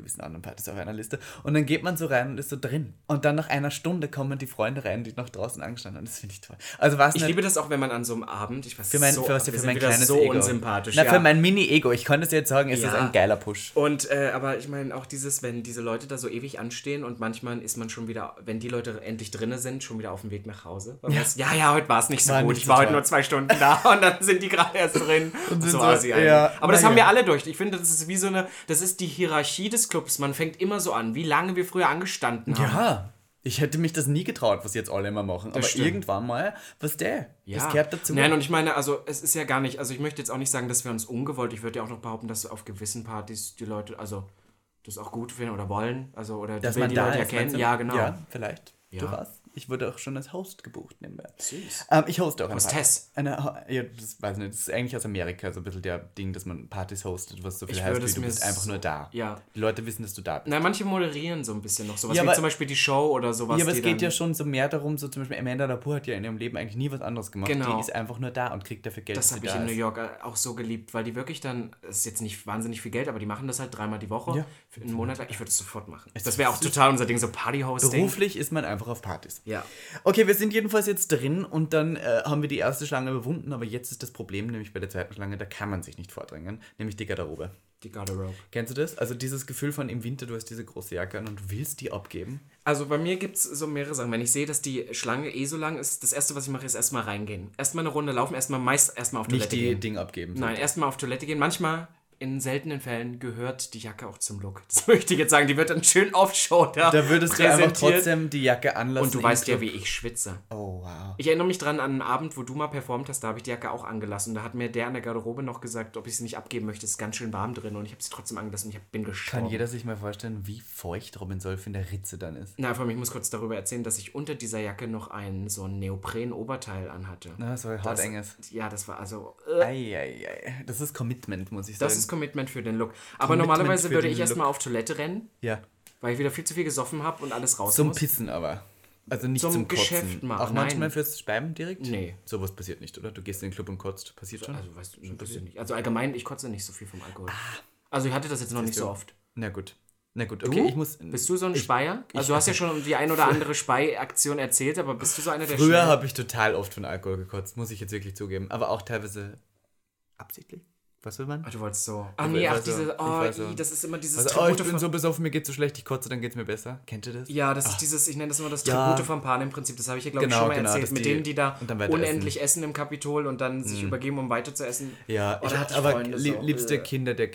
gewissen anderen Partys auf einer Liste. Und dann geht man so rein und ist so drin. Und dann nach einer Stunde kommen die Freunde rein, die noch draußen angestanden haben. Das finde ich toll. Also war es Ich liebe das auch, wenn man an so einem Abend, ich weiß für mein, so, für, was, für mein kleines so Ego. unsympathisch. Na, ja. für mein Mini-Ego. Ich konnte es jetzt sagen, ist Ja. das ein geiler Push. Und, äh, aber ich meine auch dieses, wenn diese Leute da so ewig anstehen und manchmal ist man schon wieder, wenn die Leute endlich drinne sind, schon wieder auf dem Weg nach Hause. Man ist, ja, ja, heute war es nicht so War gut. nicht Ich so war heute nur zwei Stunden da und dann sind die gerade erst drin. Und sind so so- ja, aber das haben ja. wir alle durch. Ich finde, das ist wie so eine, das ist die Hierarchie des Clubs. Man fängt immer so an, wie lange wir früher angestanden haben. Ja. Ich hätte mich das nie getraut, was jetzt alle immer machen. Aber stimmt. irgendwann mal, was der? Ja. Das gehört dazu. Nein, und ich meine, also es ist ja gar nicht, also ich möchte jetzt auch nicht sagen, dass wir uns ungewollt, ich würde ja auch noch behaupten, dass auf gewissen Partys die Leute, also das auch gut finden oder wollen, also oder dass will man die da Leute erkennen. du? Ja, genau. Ja, vielleicht. Ja. Durchaus. Ich wurde auch schon als Host gebucht nebenbei. Süß. Ähm, ich hoste auch Hostess. Party. Eine, ja, das weiß ich nicht. Das ist eigentlich aus Amerika so ein bisschen der Ding, dass man Partys hostet, was so viel Ich heißt, wie du bist einfach so- nur da. ja. Die Leute wissen, dass du da bist. Na, manche moderieren so ein bisschen noch sowas, Ja, wie aber- zum Beispiel die Show oder sowas. ja, aber es geht ja schon so mehr darum, so zum Beispiel Amanda Lepore hat ja in ihrem Leben eigentlich nie was anderes gemacht. Genau. Die ist einfach nur da und kriegt dafür Geld, Das habe ich da in New ist. York äh, auch so geliebt, weil die wirklich dann, das ist jetzt nicht wahnsinnig viel Geld, aber die machen das halt dreimal die Woche, Ja. für einen Monat lang. Ich würde es sofort machen. Das wäre auch total unser Ding, so Party-Hosting. Beruflich ist man einfach auf Partys. Ja. Okay, wir sind jedenfalls jetzt drin und dann äh, haben wir die erste Schlange überwunden, aber jetzt ist das Problem, nämlich bei der zweiten Schlange, da kann man sich nicht vordrängen, nämlich die Garderobe. Die Garderobe. Kennst du das? Also dieses Gefühl von im Winter, du hast diese große Jacke an und willst die abgeben. Also bei mir gibt es so mehrere Sachen. Wenn ich sehe, dass die Schlange eh so lang ist, das erste, was ich mache, ist erstmal reingehen. Erstmal eine Runde laufen, erstmal meist erstmal auf Nicht Toilette die gehen. Ding abgeben. Nein, erstmal auf Toilette gehen. Manchmal, in seltenen Fällen, gehört die Jacke auch zum Look. Das möchte ich jetzt sagen. Die wird dann schön off-shoulder Da würdest du einfach trotzdem die Jacke anlassen. Und du weißt ja, Club. wie ich schwitze. Oh, wow. Ich erinnere mich dran an einen Abend, wo du mal performt hast, da habe ich die Jacke auch angelassen. Da hat mir der an der Garderobe noch gesagt, ob ich sie nicht abgeben möchte. Es ist ganz schön warm drin und ich habe sie trotzdem angelassen und ich bin gestorben. Kann jeder sich mal vorstellen, wie feucht Robin Solf in der Ritze dann ist? Na, vor allem, ich muss kurz darüber erzählen, dass ich unter dieser Jacke noch ein so ein Neopren-Oberteil anhatte. Na, so hart Das- enges. Ja, das war also. Äh, Eieiei. Das ist Commitment, muss ich sagen. das ist Commitment für den Look. Aber Commitment normalerweise würde ich erstmal auf Toilette rennen, ja. weil ich wieder viel zu viel gesoffen habe und alles raus Zum muss. Pissen aber. Also nicht Zum zum, Kotzen. Geschäft machen, Auch manchmal nein. fürs Speiben direkt? Nee. Sowas passiert nicht, oder? Du gehst in den Club und kotzt. Passiert schon? Also, weißt du, schon passiert nicht. Also allgemein, ich kotze nicht so viel vom Alkohol. Also ich hatte das jetzt noch nicht du? so oft. Na gut. Na gut, okay, ich muss. Bist du so ein Speier? Also du hast ja schon die ein oder andere Speiaktion erzählt, aber bist du so einer der Früher habe ich total oft von Alkohol gekotzt, muss ich jetzt wirklich zugeben. Aber auch teilweise absichtlich. Was will man? Ah, Du wolltest so. Ah Ich nee, ach diese, ich oh, war so- i, das ist immer dieses Also, oh, ich Tribute bin so besoffen, mir geht so schlecht, ich kotze, dann geht's mir besser. Kennt ihr das? Ja, das ist dieses, ich nenne das immer das Ja. Tribute von Panem Prinzip. Das habe ich ja, glaube ich, Genau, schon mal genau, erzählt. Mit die- denen, die da Mhm. unendlich essen. im Kapitol und dann sich übergeben, um weiter zu essen. Ja, Oh, ich, ich aber Freunde so, liebste äh. Kinder der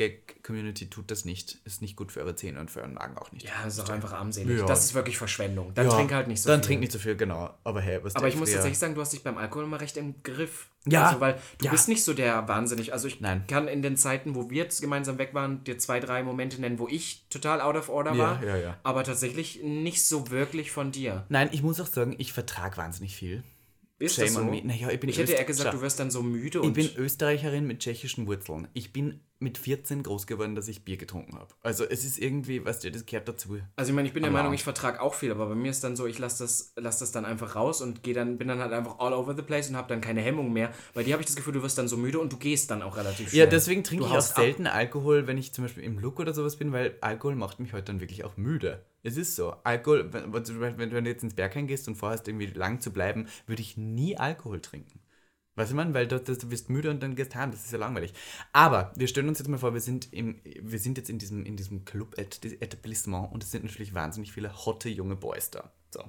Gag-Community tut das nicht. Ist nicht gut für eure Zähne und für euren Magen auch nicht. Ja, das ist auch einfach armselig. Ja. Das ist wirklich Verschwendung. Dann Ja, trink halt nicht so Dann viel. trink nicht so viel, genau. Aber hey, was Aber ich muss tatsächlich sagen, du hast dich beim Alkohol immer recht im Griff. Ja. Also, weil du Ja. bist nicht so der wahnsinnig. Also ich Nein. kann in den Zeiten, wo wir jetzt gemeinsam weg waren, dir zwei, drei Momente nennen, wo ich total out of order Ja, war. ja, ja. Aber tatsächlich nicht so wirklich von dir. Nein, ich muss auch sagen, ich vertrage wahnsinnig viel. Ist Shame das so? on me. Naja, ich bin ich hätte eher gesagt, du wirst dann so müde Ich bin Österreicherin mit tschechischen Wurzeln. Ich bin mit 14 groß geworden, dass ich Bier getrunken habe. Also es ist irgendwie, weißt du, das gehört dazu. Also ich meine, ich bin der Meinung, ich vertrage auch viel, aber bei mir ist dann so, ich lasse das, lass das dann einfach raus und gehe dann, bin dann halt einfach all over the place und habe dann keine Hemmung mehr. Bei dir habe ich das Gefühl, du wirst dann so müde und du gehst dann auch relativ schnell. Ja, deswegen trinke Du ich auch haust ab. selten Alkohol, wenn ich zum Beispiel im Look oder sowas bin, weil Alkohol macht mich heute dann wirklich auch müde. Es ist so. Alkohol, wenn, wenn, wenn du jetzt ins Bergheim gehst und vorhast, irgendwie lang zu bleiben, würde ich nie Alkohol trinken. Weißt du, man, weil du, du wirst müde und dann gehst heim, das ist ja langweilig. Aber wir stellen uns jetzt mal vor, wir sind, im, wir sind jetzt in diesem, in diesem Club-Etablissement und es sind natürlich wahnsinnig viele hotte junge Boys da. So.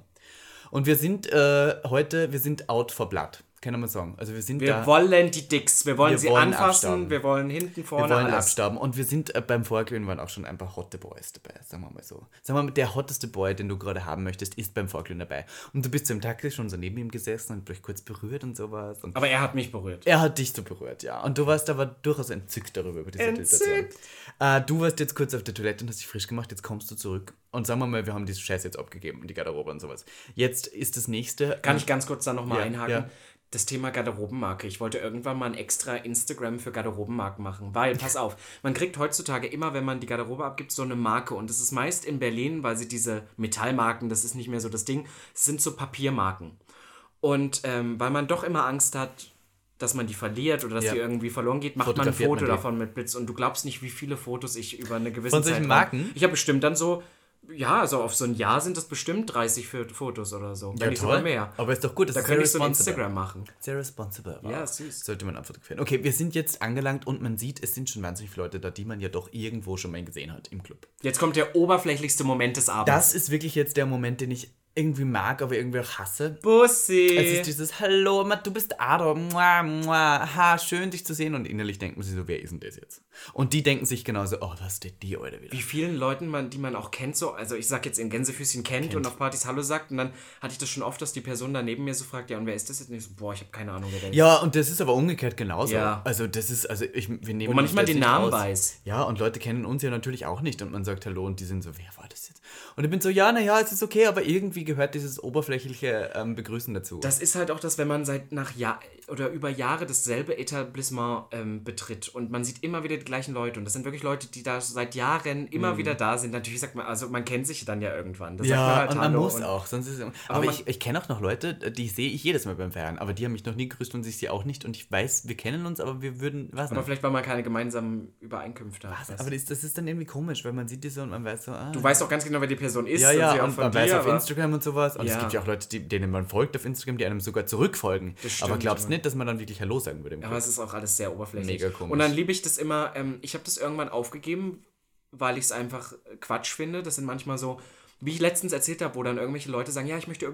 Und wir sind äh, heute, wir sind out for blood, kann man sagen. Also wir sind Wir da. wollen die Dicks, wir wollen Wir sie wollen anfassen, abstauben. wir wollen hinten, vorne, Wir wollen alles. abstauben. Und wir sind äh, beim Vorglühen waren auch schon ein paar hotte Boys dabei, sagen wir mal so. Sagen wir mal, der hotteste Boy, den du gerade haben möchtest, ist beim Vorglühen dabei. Und du bist so im Taxi schon so neben ihm gesessen und dich kurz berührt und sowas. Und Aber er hat mich berührt. er hat dich so berührt, ja. Und du warst aber durchaus entzückt darüber, über diese Entzückt. Situation. Äh, du warst jetzt kurz auf der Toilette und hast dich frisch gemacht, jetzt kommst du zurück. Und sagen wir mal, wir haben diese Scheiße jetzt abgegeben, die Garderobe und sowas. Jetzt ist das nächste. Kann ich ganz kurz da nochmal Ja, einhaken? ja. Das Thema Garderobenmarke. Ich wollte irgendwann mal ein extra Instagram für Garderobenmarken machen. Weil, pass auf, man kriegt heutzutage immer, wenn man die Garderobe abgibt, so eine Marke. Und das ist meist in Berlin, weil sie diese Metallmarken, das ist nicht mehr so das Ding, es sind so Papiermarken. Und ähm, weil man doch immer Angst hat, dass man die verliert oder dass Ja. die irgendwie verloren geht, macht man ein Foto man davon mit Blitz. Und du glaubst nicht, wie viele Fotos ich über eine gewisse Von solchen Zeit Marken? Ich habe bestimmt dann so, ja, also auf so ein Jahr sind das bestimmt 30 für Fotos oder so. Wenn nicht sogar mehr. Aber ist doch gut, das Da ist könnte ich so ein. Instagram machen. Sehr responsible. Ja, auch. süß. Sollte man abfotografieren. Okay, wir sind jetzt angelangt und man sieht, es sind schon wahnsinnig viele Leute da, die man ja doch irgendwo schon mal gesehen hat im Club. Jetzt kommt der oberflächlichste Moment des Abends. Das ist wirklich jetzt der Moment, den ich irgendwie mag, aber irgendwie auch hasse. Bussi. Es ist dieses Hallo, du bist Ado, mua, mua, ha, schön dich zu sehen. Und innerlich denken sie so, wer ist denn das jetzt? Und die denken sich genauso, oh, was steht die heute wieder? Wie vielen Leuten, man, die man auch kennt, so, also ich sag jetzt in Gänsefüßchen kennt, und auf Partys Hallo sagt, und dann hatte ich das schon oft, dass die Person da neben mir so fragt, ja, und wer ist das jetzt? Und ich so, boah, ich habe keine Ahnung, wer der ist. Ja, und das ist aber umgekehrt genauso. Ja. Also das ist, also ich, wir nehmen Wo man nicht mal den Namen aus. weiß. Ja, und Leute kennen uns ja natürlich auch nicht und man sagt Hallo und die sind so, wer war das jetzt? Und ich bin so, ja, naja, es ist okay, aber irgendwie gehört dieses oberflächliche ähm, Begrüßen dazu. Das ist halt auch das, wenn man seit nach Jahr oder über Jahre dasselbe Etablissement ähm, betritt und man sieht immer wieder die gleichen Leute und das sind wirklich Leute, die da seit Jahren immer wieder da sind. Natürlich sagt man, also man kennt sich dann ja irgendwann. Das sagt Mhm. ja, halt und man muss und- auch, sonst ist es, aber, man- ich, ich kenne auch noch Leute, die sehe ich jedes Mal beim Feiern, aber die haben mich noch nie gegrüßt und ich sie auch nicht und ich weiß, wir kennen uns, aber wir würden, was Aber vielleicht, weil man keine gemeinsamen Übereinkünfte hat. weißt aber das, das ist dann irgendwie komisch, weil man sieht die so und man weiß so, ah, Du weißt auch ganz genau, wer die Person ist. Ja, ja, und von man weiß dir, auf aber- Instagram und sowas. Und es Ja. gibt ja auch Leute, die, denen man folgt auf Instagram, die einem sogar zurückfolgen. Aber glaubst ja. Nicht, dass man dann wirklich Hallo sagen würde im Aber es ist auch alles sehr oberflächlich. Mega komisch. Und dann liebe ich das immer, ähm, ich habe das irgendwann aufgegeben, weil ich es einfach Quatsch finde. Das sind manchmal so, wie ich letztens erzählt habe, wo dann irgendwelche Leute sagen, ja, ich möchte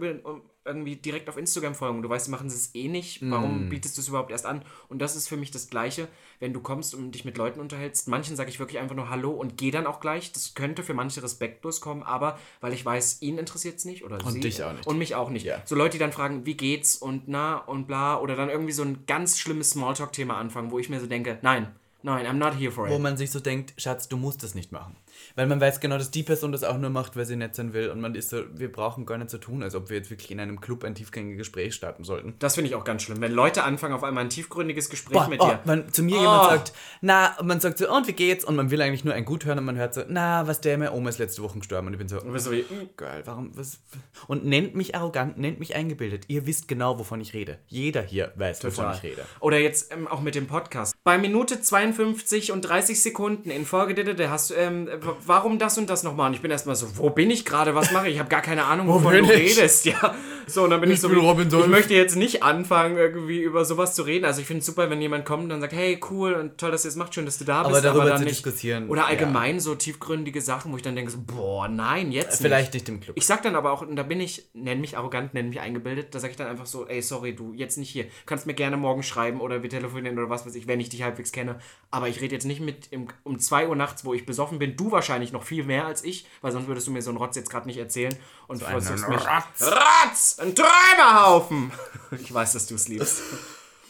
irgendwie direkt auf Instagram folgen. Du weißt, machen es eh nicht. Mm. Warum bietest du es überhaupt erst an? Und das ist für mich das Gleiche, wenn du kommst und dich mit Leuten unterhältst. Manchen sage ich wirklich einfach nur Hallo und gehe dann auch gleich. Das könnte für manche respektlos kommen, aber weil ich weiß, ihn interessiert es nicht oder Und sie. dich auch nicht. Und mich auch nicht. Ja. So Leute, die dann fragen, wie geht's und na und bla oder dann irgendwie so ein ganz schlimmes Smalltalk-Thema anfangen, wo ich mir so denke, nein, nein, I'm not here for Wo it. man sich so denkt, Schatz, du musst das nicht machen. Weil man weiß genau, dass die Person das auch nur macht, weil sie nett sein will. Und man ist so, wir brauchen gar nicht so tun, als ob wir jetzt wirklich in einem Club ein tiefgängiges Gespräch starten sollten. Das finde ich auch ganz schlimm. Wenn Leute anfangen, auf einmal ein tiefgründiges Gespräch Boah, mit oh, dir. wenn zu mir Oh. jemand sagt, na, und man sagt so, und wie geht's? Und man will eigentlich nur ein Gut hören und man hört so, na, was der, meine Oma ist letzte Woche gestorben. Und ich bin so, bist so wie, mm, geil, warum, was? Und nennt mich arrogant, nennt mich eingebildet. Ihr wisst genau, wovon ich rede. Jeder hier weiß, wovon Total. ich rede. Oder jetzt ähm, auch mit dem Podcast. Bei Minute 52 und 30 Sekunden in Folge, da- da hast du, ähm, w- warum das und das nochmal? Und ich bin erstmal so, wo bin ich gerade? Was mache ich? Ich habe gar keine Ahnung, wovon du ich? redest. Ja. So, und dann bin ich, so, bin wie, Robin ich möchte jetzt nicht anfangen, irgendwie über sowas zu reden. Also ich finde es super, wenn jemand kommt und dann sagt, hey, cool und toll, dass ihr es macht, schön, dass du da Aber bist. darüber dann zu nicht, diskutieren, Oder ja. allgemein so tiefgründige Sachen, wo ich dann denke, so, boah, nein, jetzt Vielleicht nicht im Club. ich sag dann aber auch, und da bin ich, nenn mich arrogant, nenn mich eingebildet, da sag ich dann einfach so, ey, sorry, du, jetzt nicht hier. Kannst mir gerne morgen schreiben oder wir telefonieren oder was weiß ich, wenn ich dich halbwegs kenne. Aber ich rede jetzt nicht mit im, um 2 Uhr nachts, wo ich besoffen bin. Du wahrscheinlich noch viel mehr als ich, weil sonst würdest du mir so einen Rotz jetzt gerade nicht erzählen. Und versuchst mich. Rotz. Ein Träumerhaufen! Ich weiß, dass du es liebst.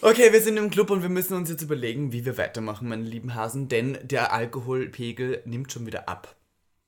Okay, wir sind im Club und wir müssen uns jetzt überlegen, wie wir weitermachen, meine lieben Hasen, denn der Alkoholpegel nimmt schon wieder ab.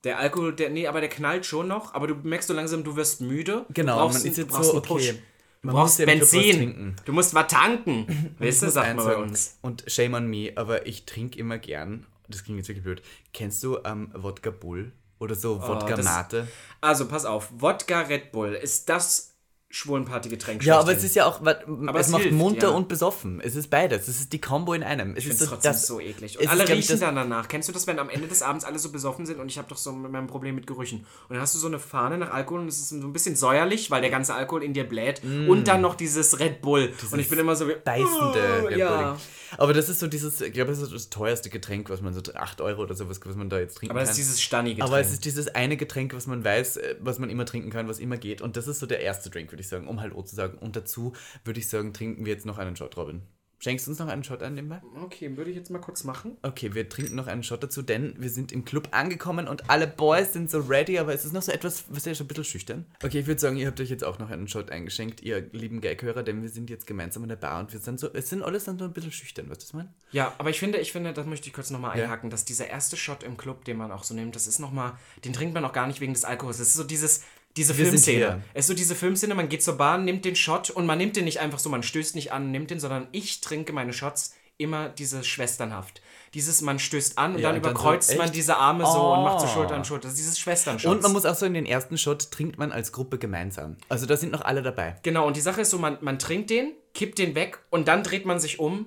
Der Alkohol, der, nee, aber der knallt schon noch, aber du merkst so langsam, du wirst müde. Genau, du brauchst, man ist jetzt so, einen Push. okay, Du man brauchst Benzin. trinken. Du musst was tanken. Weißt du, sagt man bei uns. Und shame on me, aber ich trinke immer gern, das klingt jetzt wirklich blöd, kennst du ähm, Wodka Bull oder so Wodka Oh, das- Mate? Also, pass auf. Wodka Red Bull ist das Schwulenpartygetränk. Ja, aber es ist ja auch, wa- es es macht hilft, munter ja. und besoffen. Es ist beides. Es ist die Combo in einem. Es Ich ist so, trotzdem das, so eklig. Und ist, alle ich, riechen dann danach. Kennst du das, wenn am Ende des Abends alle so besoffen sind und ich habe doch so mein Problem mit Gerüchen. Und dann hast du so eine Fahne nach Alkohol und es ist so ein bisschen säuerlich, weil der ganze Alkohol in dir bläht. Und dann noch dieses Red Bull. und ich bin immer so wie... beißende Oh, Red ja. Aber das ist so dieses, ich glaube, das ist das teuerste Getränk, was man so 8 Euro oder sowas, was man da jetzt trinken Aber kann. ist dieses Stani-Getränk. Aber es ist dieses eine Getränk, was man weiß, äh, was man immer trinken kann, was immer geht. Und das ist so der erste Drink, würde ich sagen, um Hallo zu sagen. Und dazu würde ich sagen, trinken wir jetzt noch einen Shot, Robin. Schenkst du uns noch einen Shot ein nebenbei? Okay, würde ich jetzt mal kurz machen. Okay, wir trinken noch einen Shot dazu, denn wir sind im Club angekommen und alle Boys sind so ready, aber es ist noch so etwas, was ja schon ein bisschen schüchtern. Okay, ich würde sagen, ihr habt euch jetzt auch noch einen Shot eingeschenkt, ihr lieben Gaghörer, denn wir sind jetzt gemeinsam in der Bar und wir sind so, es sind alles dann so ein bisschen schüchtern, du, was ich meine? Ja, aber ich finde, ich finde, das möchte ich kurz nochmal Ja. einhaken, dass dieser erste Shot im Club, den man auch so nimmt, das ist nochmal, den trinkt man auch gar nicht wegen des Alkohols. Das ist so dieses, diese Filmszene. Es ist so diese Filmszene, man geht zur Bahn, nimmt den Shot und man nimmt den nicht einfach so, man stößt nicht an, nimmt den, sondern ich trinke meine Shots immer dieses schwesternhaft. Dieses, man stößt an und Ja, dann und dann überkreuzt so, man diese Arme so und macht so Oh. Schulter an Schulter. Das ist dieses Schwesternshot. Und man muss auch so in den ersten Shot trinkt man als Gruppe gemeinsam. Also da sind noch alle dabei. Genau, und die Sache ist so, man, man trinkt den, kippt den weg und dann dreht man sich um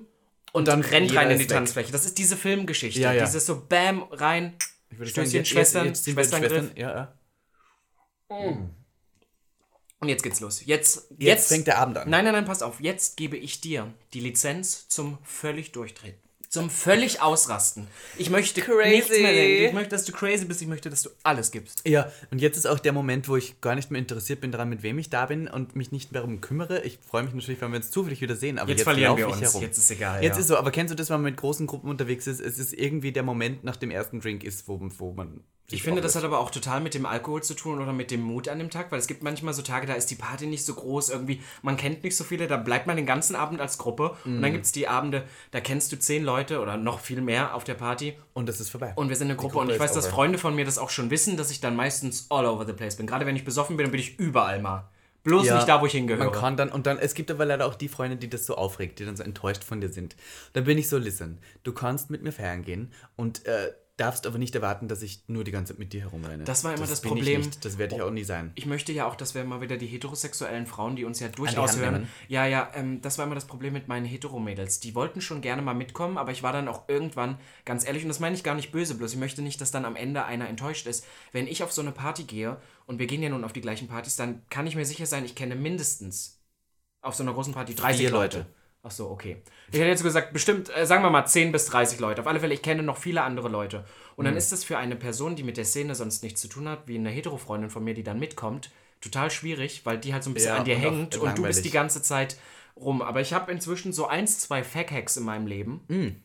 und dann dann rennt rein in die weg. Tanzfläche. Das ist diese Filmgeschichte. Ja, ja. Dieses so Bam, rein, Stößchen, Schwestern, jetzt, jetzt wir Schwesterngriff. Schwestern. Ja, ja. Und jetzt geht's los. Jetzt, jetzt, Jetzt fängt der Abend an. Nein, nein, nein, pass auf. Jetzt gebe ich dir die Lizenz zum völlig durchdrehen. Zum völlig ausrasten. Ich möchte Crazy. nichts mehr denken. Ich möchte, dass du crazy bist. Ich möchte, dass du alles gibst. Ja, und jetzt ist auch der Moment, wo ich gar nicht mehr interessiert bin daran, mit wem ich da bin und mich nicht mehr darum kümmere. Ich freue mich natürlich, wenn wir uns zufällig wieder sehen, aber Jetzt jetzt, verlieren wir ich uns. herum. Jetzt ist egal, Jetzt ja. ist so, aber kennst du das, wenn man mit großen Gruppen unterwegs ist? Es ist irgendwie der Moment nach dem ersten Drink ist, wo, wo man. Ich finde, das hat aber auch total mit dem Alkohol zu tun oder mit dem Mut an dem Tag, weil es gibt manchmal so Tage, da ist die Party nicht so groß, irgendwie, man kennt nicht so viele, da bleibt man den ganzen Abend als Gruppe und Mhm. dann gibt es die Abende, da kennst du zehn Leute oder noch viel mehr auf der Party Und das ist vorbei. und wir sind eine Gruppe, Gruppe und ich weiß, dass over. Freunde von mir das auch schon wissen, dass ich dann meistens all over the place bin. Gerade wenn ich besoffen bin, dann bin ich überall mal. Bloß Ja, nicht da, wo ich hingehöre. Man kann dann, und dann, es gibt aber leider auch die Freunde, die das so aufregt, die dann so enttäuscht von dir sind. Dann bin ich so, listen, du kannst mit mir feiern gehen und äh, darfst aber nicht erwarten, dass ich nur die ganze Zeit mit dir herumrenne. Das war immer das ich Problem. Das werde ich auch nie sein. Ich möchte ja auch, dass wir mal wieder die heterosexuellen Frauen, die uns ja durchaus hören. nehmen. Ja, ja, ähm, das war immer das Problem mit meinen Heteromädels. Die wollten schon gerne mal mitkommen, aber ich war dann auch irgendwann, ganz ehrlich, und das meine ich gar nicht böse, bloß ich möchte nicht, dass dann am Ende einer enttäuscht ist. Wenn ich auf so eine Party gehe, und wir gehen ja nun auf die gleichen Partys, dann kann ich mir sicher sein, ich kenne mindestens auf so einer großen Party 30 Vier Leute. Leute. Ach so, okay. Ich hätte jetzt gesagt, bestimmt, äh, sagen wir mal 10 bis 30 Leute. Auf alle Fälle, ich kenne noch viele andere Leute. Und Mhm. dann ist das für eine Person, die mit der Szene sonst nichts zu tun hat, wie eine Hetero-Freundin von mir, die dann mitkommt, total schwierig, weil die halt so ein bisschen Ja, an dir und hängt und du bist die ganze Zeit rum. Aber ich habe inzwischen so eins, zwei Fack-Hacks in meinem Leben, Mhm.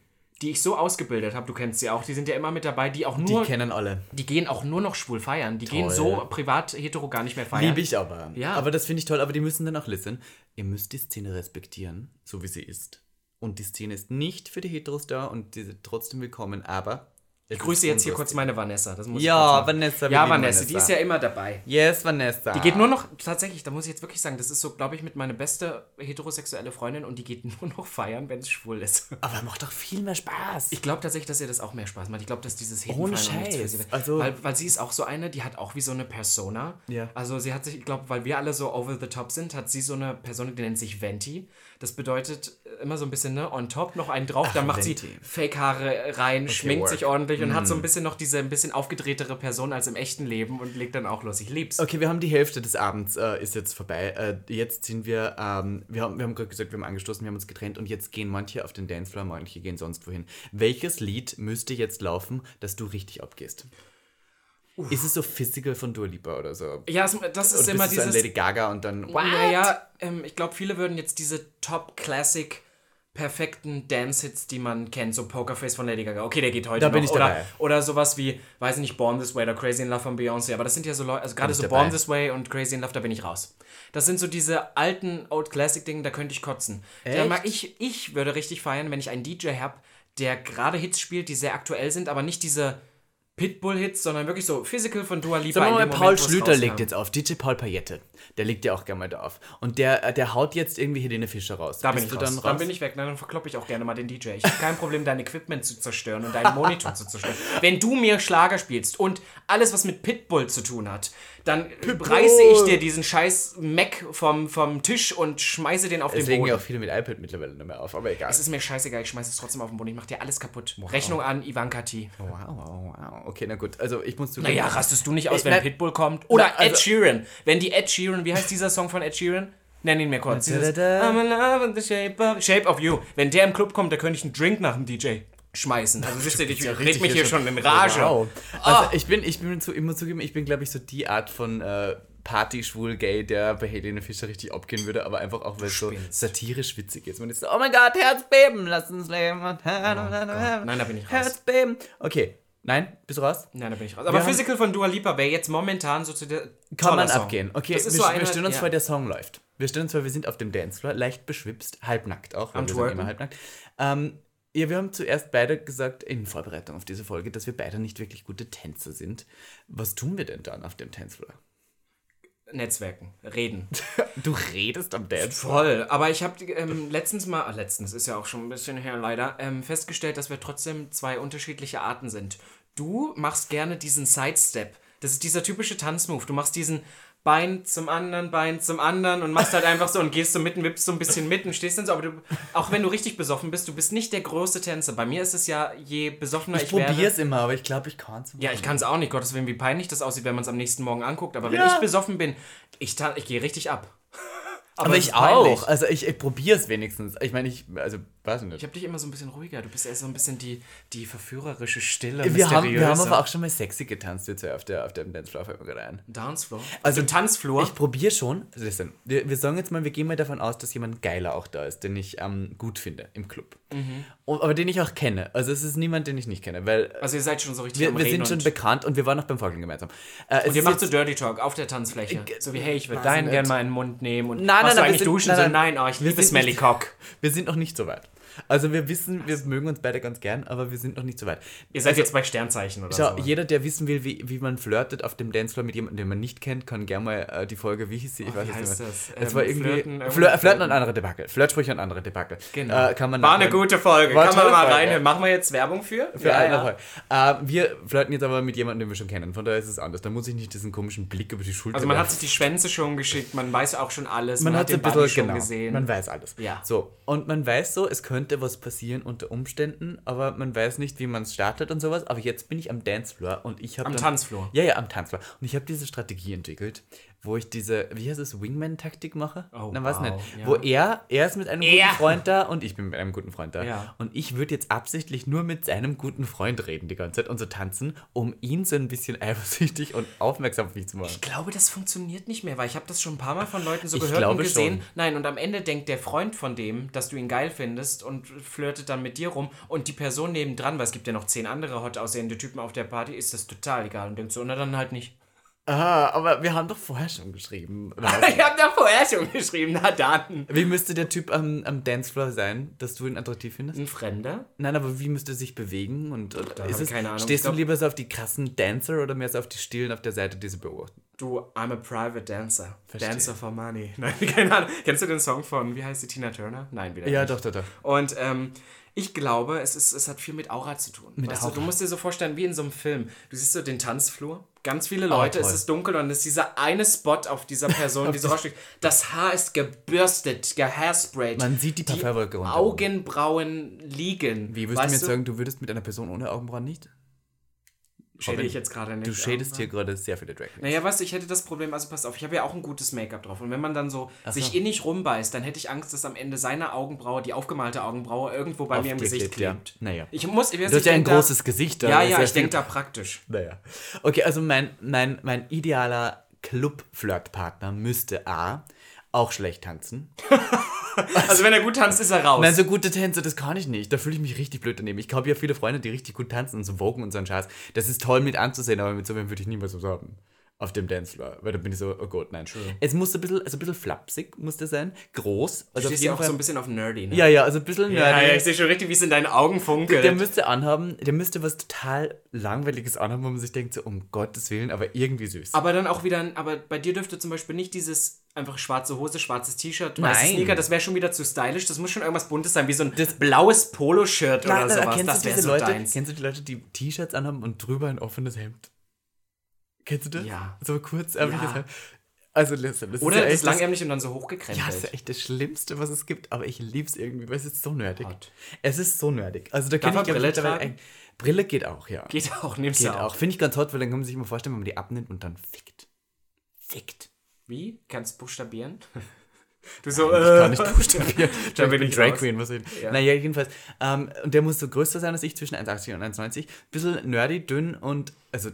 Die ich so ausgebildet habe. Du kennst sie auch. Die sind ja immer mit dabei, die auch Die nur, kennen alle. die gehen auch nur noch schwul feiern. Die gehen Toll. so privat hetero gar nicht mehr feiern. Liebe ich aber. Ja. Aber das finde ich toll. Aber die müssen dann auch listen. Ihr müsst die Szene respektieren, so wie sie ist. Und die Szene ist nicht für die Heteros da und die sind trotzdem willkommen. Aber Ich grüße jetzt hier kurz meine Vanessa. Das muss Ja. Vanessa, Ja, Vanessa, die ist ja immer dabei. Yes, Vanessa. Die geht nur noch, tatsächlich, da muss ich jetzt wirklich sagen, das ist so, glaube ich, mit meine beste heterosexuelle Freundin und die geht nur noch feiern, wenn es schwul ist. Aber macht doch viel mehr Spaß. Ich glaube tatsächlich, dass ihr das auch mehr Spaß macht. Ich glaube, dass dieses Ohne Hetenfeiern für Scheiß. Also- weil, weil sie ist auch so eine, die hat auch wie so eine Persona. Ja. Also sie hat sich, ich glaube, weil wir alle so over the top sind, hat sie so eine Persona, die nennt sich Venti. Das bedeutet immer so ein bisschen, ne, on top noch einen drauf, dann macht sie Fake-Haare rein, schminkt work. sich ordentlich und hat so ein bisschen noch diese ein bisschen aufgedrehtere Person als im echten Leben und legt dann auch los. Ich lieb's. Okay, wir haben die Hälfte des Abends äh, ist jetzt vorbei. Äh, jetzt sind wir, ähm, wir haben, wir haben gerade gesagt, wir haben angestoßen, wir haben uns getrennt und jetzt gehen manche auf den Dancefloor, manche gehen sonst wohin. Welches Lied müsste jetzt laufen, dass du richtig abgehst? Ist es so Physical von Dua Lipa oder so? Ja, es- das ist Oder immer dieses. Lady Gaga und dann. Naja, ähm, ich glaube, viele würden jetzt diese Top-Classic perfekten Dance-Hits, die man kennt, so Pokerface von Lady Gaga. Okay, der geht heute Da noch. bin ich oder, dabei. oder sowas wie, weiß ich nicht, Born This Way oder Crazy in Love von Beyoncé. Aber das sind ja so Leute, also gerade so dabei. Born This Way und Crazy in Love, da bin ich raus. Das sind so diese alten Old Classic-Dinge, da könnte ich kotzen. Da Echt? mag ich, ich würde richtig feiern, wenn ich einen DJ habe, der gerade Hits spielt, die sehr aktuell sind, aber nicht diese Pitbull-Hits, sondern wirklich so Physical von Dua Lipa. Sagen wir mal, Paul Schlüter legt jetzt auf. DJ Paul Payette. Der legt ja auch gerne mal da auf. Und der, äh, der haut jetzt irgendwie Helene Fischer raus. Da bin Bist ich du raus. dann Dann, raus? bin ich weg. Dann verkloppe ich auch gerne mal den DJ. Ich habe kein Problem, dein Equipment zu zerstören und deinen Monitor zu zerstören. Wenn du mir Schlager spielst und alles, was mit Pitbull zu tun hat, dann reiße ich dir diesen scheiß Mac vom, vom Tisch und schmeiße den auf Es den Boden. ja auch viele mit iPad mittlerweile nicht mehr auf, aber egal. es ist mir scheißegal, ich schmeiße es trotzdem auf den Boden. Ich mach dir alles kaputt. Rechnung an Ivanka T. Wow, wow, wow. Okay, na gut. Also ich muss zugeben. Naja, rastest du nicht aus, Äh, wenn nein. Pitbull kommt? Oder also- Ed Sheeran. Wenn die Ed Sheeran, wie heißt dieser Song von Ed Sheeran? Nenn ihn mir kurz. Dieses. I'm in love with the shape of, shape of you. Wenn der im Club kommt, da könnte ich einen Drink nach dem DJ schmeißen. Also wisst ihr, ich red mich hier schon in Rage. Wow. Also ich bin, ich bin zu, ich muss zugeben, ich bin, glaube ich, so die Art von äh, Party, schwul, gay, der bei Helene Fischer richtig abgehen würde, aber einfach auch, weil es so satirisch witzig ist. Man ist so, oh mein Gott, Herzbeben, lass uns leben. Und Nein, da bin ich raus. Herzbeben. Okay, nein, bist du raus? Nein, da bin ich raus. Aber haben- Physical von Dua Lipa wäre jetzt momentan so zu der. Kann man Song. abgehen. Okay, das ist wir, so wir einer, stellen uns ja. vor, der Song läuft. Wir stellen uns vor, wir sind auf dem Dancefloor, leicht beschwipst, halbnackt auch, weil Am wir sind immer halbnackt. Ähm, ja, wir haben zuerst beide gesagt, in Vorbereitung auf diese Folge, dass wir beide nicht wirklich gute Tänzer sind. Was tun wir denn dann auf dem Dancefloor? Netzwerken, reden. Du redest am Dancefloor. Voll. Aber ich habe ähm, letztens mal, ah, letztens ist ja auch schon ein bisschen her leider, ähm, festgestellt, dass wir trotzdem zwei unterschiedliche Arten sind. Du machst gerne diesen Sidestep. Das ist dieser typische Tanzmove. Du machst diesen Bein zum anderen, Bein zum anderen und machst halt einfach so und gehst so mitten, wippst so ein bisschen mit und stehst dann so. Aber du, auch wenn du richtig besoffen bist, du bist nicht der große Tänzer. Bei mir ist es ja, je besoffener ich, Ich werde. probier's immer, aber ich glaube, ich kann's. Ja, ich kann es auch nicht. Gottes Willen, wie peinlich das aussieht, wenn man es am nächsten Morgen anguckt. Aber wenn Ja. ich besoffen bin, ich, ich gehe richtig ab. aber, es ich auch. Also ich, ich probier's wenigstens. Ich meine, ich, also, weiß ich nicht. Ich habe dich immer so ein bisschen ruhiger. Du bist eher so ein bisschen die, die verführerische Stille. wir, haben, wir haben aber auch schon mal sexy getanzt, wir zwei auf, der, auf dem Dancefloor, fällt mir gerade ein. Dancefloor. Also, Also Tanzfloor. Ich probiere schon. Listen, wir, wir sagen jetzt mal, wir gehen mal davon aus, dass jemand geiler auch da ist, den ich ähm, gut finde im Club. Und, aber den ich auch kenne. Also es ist niemand, den ich nicht kenne, weil also ihr seid schon so richtig wir, wir sind schon bekannt und wir waren auch beim Fackeln gemeinsam. Äh, und ihr macht so jetzt- Dirty Talk auf der Tanzfläche. So wie, hey, ich würde deinen nicht. gern mal in den Mund nehmen. Und Nein, machst nein, du nein, eigentlich sind- duschen? nein, so, nein. nein, oh, ich liebe Smelly Cock. wir sind noch nicht so weit. Also wir wissen, wir mögen uns beide ganz gern, aber wir sind noch nicht so weit. Ihr seid jetzt bei Sternzeichen oder Schau, so. jeder, der wissen will, wie, wie man flirtet auf dem Dancefloor mit jemandem, den man nicht kennt, kann gerne mal äh, die Folge, wie hieß sie? Ich Oh, weiß wie es heißt nicht mehr. das? Es Ähm, war irgendwie Flirten, Flirten, Flirten, und andere Debakel. Flirtsprüche und andere Debakel. Genau. Äh, kann man War eine gute Folge. Kann man mal rein. Machen wir jetzt Werbung für? Für eine Folge. Äh, wir flirten jetzt aber mit jemandem, den wir schon kennen. Von daher ist es anders. Da muss ich nicht diesen komischen Blick über die Schulter Also man hat sich die Schwänze schon geschickt, man weiß auch schon alles, man, hat den ein bisschen genau, gesehen. Man weiß alles. Ja. So, und man weiß so, es könnte was passieren unter Umständen, aber man weiß nicht, wie man es startet und sowas. Aber jetzt bin ich am Dancefloor und ich habe Am dann- Tanzfloor. Ja, ja, am Tanzfloor. Und ich habe diese Strategie entwickelt, wo ich diese, wie heißt es, Wingman-Taktik mache? Oh, Na, weiß wow, nicht. ja. Wo er, er ist mit einem Er. guten Freund da und ich bin mit einem guten Freund da. Ja. Und ich würde jetzt absichtlich nur mit seinem guten Freund reden die ganze Zeit und so tanzen, um ihn so ein bisschen eifersüchtig und aufmerksam auf mich zu machen. Ich glaube, das funktioniert nicht mehr, weil ich habe das schon ein paar Mal von Leuten so Ich gehört und gesehen. schon. Nein, und am Ende denkt der Freund von dem, dass du ihn geil findest und flirtet dann mit dir rum und die Person nebendran, weil es gibt ja noch zehn andere hot aussehende Typen auf der Party, ist das total egal und denkt so, na dann halt nicht. Ah, aber wir haben doch vorher schon geschrieben. ich habe da vorher schon geschrieben, na dann. Wie müsste der Typ am, am Dancefloor sein, dass du ihn attraktiv findest? Ein Fremder? Nein, aber wie müsste er sich bewegen? Und, und ist es, keine Ahnung. Stehst du lieber so auf die krassen Dancer oder mehr so auf die Stillen auf der Seite, die sie beobachten? Du, I'm a private dancer. Verstehe. Dancer for money. Nein, keine Ahnung. Kennst du den Song von, wie heißt die, Tina Turner? Nein, wieder Ja, nicht. doch, doch, doch. Und ähm, ich glaube, es, ist, es hat viel mit Aura zu tun. Mit weißt Du, Aura. du musst dir so vorstellen, wie in so einem Film. Du siehst so den Tanzflur, ganz viele Leute, es toll. ist dunkel und es ist dieser eine Spot auf dieser Person, die so raussteht. Das Haar ist gebürstet, gehairsprayt. Man sieht die Parfümwolke runter. Augenbrauen liegen. Wie würdest du mir jetzt sagen, du würdest mit einer Person ohne Augenbrauen nicht? Schäde ich jetzt gerade nicht. Du schädest aber- hier gerade sehr viele Drag Queens. Naja, du, ich hätte das Problem, also pass auf, ich habe ja auch ein gutes Make-up drauf. Und wenn man dann so so. sich innig rumbeißt, dann hätte ich Angst, dass am Ende seine Augenbraue, die aufgemalte Augenbraue, irgendwo bei Auf mir im Gesicht klebt, ja. Naja. Ich muss, ich Du hast ja ein denk da- großes Gesicht. da Ja, ja, ich denke da praktisch. Naja. Okay, also mein, mein, mein idealer Club-Flirtpartner müsste A. auch schlecht tanzen. Also wenn er gut tanzt, ist er raus. Nein, so gute Tänze, das kann ich nicht. Da fühle ich mich richtig blöd daneben. Ich habe ja viele Freunde, die richtig gut tanzen und so Wogen und so einen Scheiß. Das ist toll mit anzusehen, aber mit so wem würde ich niemals was haben. Auf dem Dancefloor. Weil da bin ich so, oh Gott, nein. Es muss ein bisschen, also ein bisschen flapsig, muss der sein. Groß. du Also auf stehst ja auch Fall. so ein bisschen auf nerdy, ne? ja, ja, also ein bisschen ja, nerdy. ja, ich sehe schon richtig, wie es in deinen Augen funkelt. Der müsste anhaben, der müsste was total langweiliges anhaben, wo man sich denkt, so um Gottes Willen, aber irgendwie süß. aber dann auch wieder, ein- aber bei dir dürfte zum Beispiel nicht dieses einfach schwarze Hose, schwarzes T-Shirt, weiße Nein. Sneaker, das wäre schon wieder zu stylisch. Das muss schon irgendwas Buntes sein, wie so ein blaues Poloshirt oder sowas. kennst Das du wäre diese so Leute, deins. kennst du die Leute, die T-Shirts anhaben und drüber ein offenes Hemd? Kennst du das? Ja. So kurz, ärmliches Ja. Also, listen, das Oder ist ja echt das, langärmlich und dann so hochgekrempelt. ja, das ist ja echt das Schlimmste, was es gibt, aber ich liebe es irgendwie, weil es ist so nerdig. Hot. Es ist so nerdig. Also da kann ich Brille tragen? Brille geht auch, ja. Geht auch, nimmst Geht du auch. auch. Finde ich ganz hot, weil dann kann man sich immer vorstellen, wenn man die abnimmt und dann fickt. Fickt. Wie? Kannst du buchstabieren? Du so, Ich äh, kann nicht buchstabieren. Da ich bin bin ich Drag raus. Queen, was ich. Ja. Naja, jedenfalls. Ähm, und der muss so größer sein als ich, zwischen 1,80 und 1,90. Bisschen nerdy, dünn und, also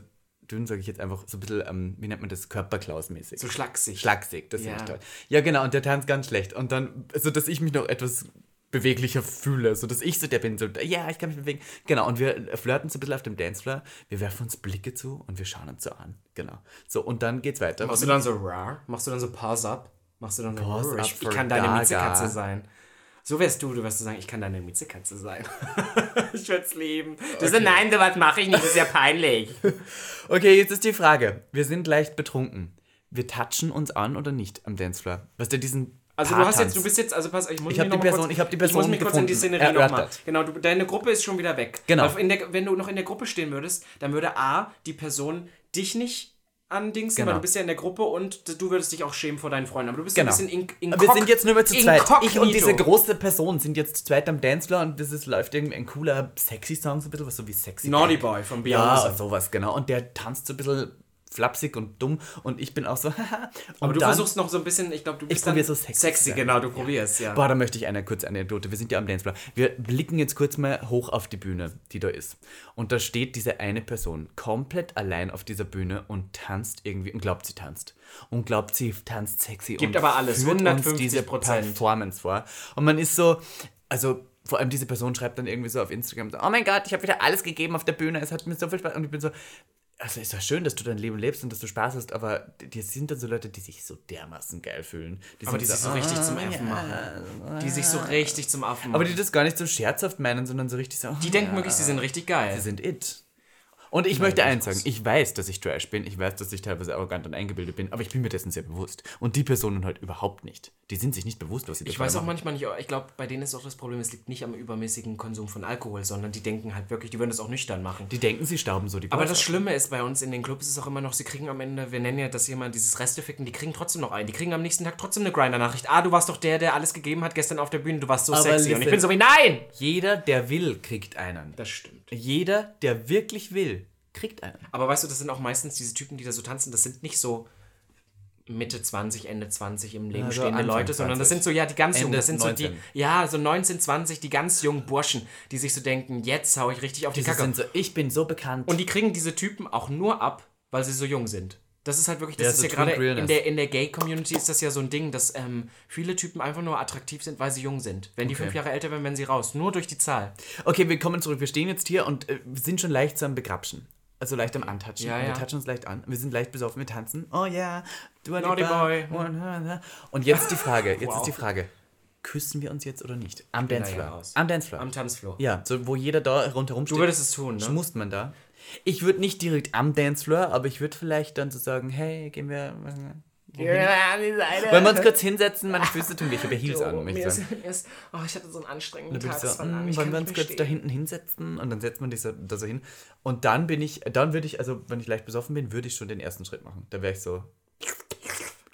dünn sage ich jetzt einfach, so ein bisschen, ähm, wie nennt man das, Körperklaus-mäßig. so schlaksig. Schlagsig, das Ja. finde ich toll. Ja, genau, und der tanzt ganz schlecht. Und dann, so dass ich mich noch etwas beweglicher fühle, so dass ich so der bin, so, ja, ich kann mich bewegen. Genau, und wir flirten so ein bisschen auf dem Dancefloor, wir werfen uns Blicke zu und wir schauen uns so an. Genau. So, und dann geht's weiter. Machst du dann so rar? Machst du dann so Pause up? Machst du dann so Pause up Ich, ich kann deine. Miezekatze sein. So wärst du, du wirst sagen, ich kann deine Miezekatze sein. ich würde es lieben. Du so, nein, sowas mache ich nicht, das ist ja peinlich. Okay, jetzt ist die Frage. Wir sind leicht betrunken. Wir touchen uns an oder nicht am Dancefloor? Was der diesen Also du hast jetzt, du bist jetzt, also pass, ich muss Ich mich die noch Person- kurz, ich hab die ich muss Person mich kurz in die gefunden. Szenerie nochmal. Genau, du, deine Gruppe ist schon wieder weg. Genau. Der, wenn du noch in der Gruppe stehen würdest, dann würde A, die Person dich nicht andingsen, Genau. weil du bist ja in der Gruppe und du würdest dich auch schämen vor deinen Freunden. Aber du bist Genau. ein bisschen in, in Aber wir sind jetzt nur mehr zu zweit. Ich und diese Inkognito. große Person sind jetzt zu zweit am Dancefloor und das ist, läuft irgendwie ein cooler, sexy Song, so ein bisschen was so wie sexy. Naughty. Boy von Ja, Beyoncé. sowas, genau. Und der tanzt so ein bisschen flapsig und dumm und ich bin auch so, haha. Aber du dann, versuchst noch so ein bisschen, ich glaube, du bist probier dann so sexy sexy genau, du probierst, ja. Boah, da möchte ich eine kurze Anekdote. Wir sind ja am Dancefloor. Wir blicken jetzt kurz mal hoch auf die Bühne, die da ist. Und da steht diese eine Person komplett allein auf dieser Bühne und tanzt irgendwie und glaubt, sie tanzt. Und glaubt, sie tanzt sexy. Gibt und aber alles, führt uns 150%. diese Performance vor. Und man ist so, also vor allem diese Person schreibt dann irgendwie so auf Instagram so, oh mein Gott, ich habe wieder alles gegeben auf der Bühne, es hat mir so viel Spaß. Und ich bin so, also ist ja schön, dass du dein Leben lebst und dass du Spaß hast, aber die sind dann so Leute, die sich so dermaßen geil fühlen. aber die sind sich so richtig zum Affen machen. Die sich so richtig zum Affen machen. aber die das gar nicht so scherzhaft meinen, sondern so richtig so. die denken wirklich, sie sind richtig geil. sie sind it. Und ich möchte eins sagen, ich weiß, dass ich Trash bin, ich weiß, dass ich teilweise arrogant und eingebildet bin, aber ich bin mir dessen sehr bewusst. Und die Personen halt überhaupt nicht. Die sind sich nicht bewusst, was sie Ich weiß auch machen. manchmal nicht, ich glaube, bei denen ist auch das Problem, es liegt nicht am übermäßigen Konsum von Alkohol, sondern die denken halt wirklich, die würden das auch nüchtern machen. Die denken, sie stauben so die Aber Boys das ab. Schlimme ist bei uns in den Clubs ist auch immer noch, sie kriegen am Ende, wir nennen ja das jemand dieses Resteficken, die kriegen trotzdem noch ein. Die kriegen am nächsten Tag trotzdem eine Grinder-Nachricht. Ah, du warst doch der, der alles gegeben hat gestern auf der Bühne, du warst so Aber sexy. Und ich listen. bin so wie, nein! Jeder, der will, kriegt einen. Das stimmt. Jeder, der wirklich will, kriegt einen. Aber weißt du, das sind auch meistens diese Typen, die da so tanzen, das sind nicht so Mitte 20, Ende 20 im Leben Ja, so stehende Leute, sondern das 20. sind so, ja, die ganz jungen, Ende das sind so 19. die, ja, so 19, 20, die ganz jungen Burschen, die sich so denken, jetzt hau ich richtig auf die Die Kacke. sind so, ich bin so bekannt. Und die kriegen diese Typen auch nur ab, weil sie so jung sind. Das ist halt wirklich, das Ja, ist so ja gerade in der, in der Gay-Community ist das ja so ein Ding, dass ähm, viele Typen einfach nur attraktiv sind, weil sie jung sind. Wenn die Okay. fünf Jahre älter werden, werden sie raus. Nur durch die Zahl. Okay, wir kommen zurück. Wir stehen jetzt hier und äh, sind schon leicht so am Begrapschen. Also leicht am Antatschen. Ja, Wir ja. touchen uns leicht an. Wir sind leicht besoffen, wir tanzen. Oh ja, du Naughty boy. Und jetzt die Frage, jetzt Wow. ist die Frage. Küssen wir uns jetzt oder nicht? Am Dancefloor. ja. Am Dancefloor. Am Tanzfloor. ja, so wo jeder da rundherum steht. Du würdest es tun, ne? Schmust man da? Ich würde nicht direkt am Dancefloor, aber ich würde vielleicht dann so sagen, hey, gehen wir... Wollen wir uns kurz hinsetzen? Meine Füße tun weh. Ich habe Heels an, möchte mir ist, mir ist, oh, ich hatte so einen anstrengenden Tag. so, war lang, "Mm, ich wollen wir uns kurz da stehen." hinten hinsetzen und dann setzt man dich so, da so hin. Und dann bin ich, dann würde ich, also wenn ich leicht besoffen bin, würde ich schon den ersten Schritt machen. Da wäre ich so,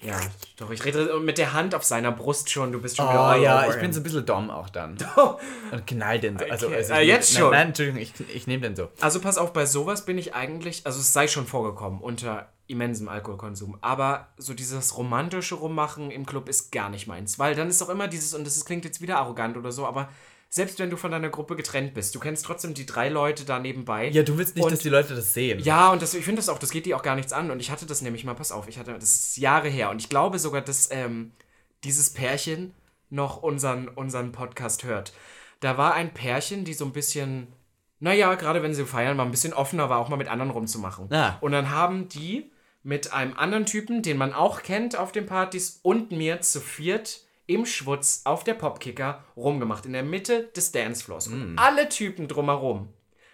Ja, doch, ich rede mit der Hand auf seiner Brust schon, du bist schon oh wieder all ja, ich bin him. so ein bisschen dumm auch dann. Und knall den so. Also, Okay. also Ah, ich- jetzt nein, schon. Nein, Entschuldigung, ich, ich nehme den so. Also pass auf, bei sowas bin ich eigentlich, also es sei schon vorgekommen unter immensem Alkoholkonsum, aber so dieses romantische Rummachen im Club ist gar nicht meins, weil dann ist auch immer dieses, und das klingt jetzt wieder arrogant oder so, aber selbst wenn du von deiner Gruppe getrennt bist, du kennst trotzdem die drei Leute da nebenbei. Ja, du willst nicht, Und- dass die Leute das sehen. Ja, und das, ich finde das auch, das geht die auch gar nichts an. Und ich hatte das nämlich mal, pass auf, ich hatte, das ist Jahre her. Und ich glaube sogar, dass ähm, dieses Pärchen noch unseren, unseren Podcast hört. Da war ein Pärchen, die so ein bisschen, naja, gerade wenn sie feiern, war ein bisschen offener, war auch mal mit anderen rumzumachen. Ah. Und dann haben die mit einem anderen Typen, den man auch kennt auf den Partys, und mir zu viert im Schwutz auf der Popkicker rumgemacht, in der Mitte des Dancefloors. Und alle Typen drumherum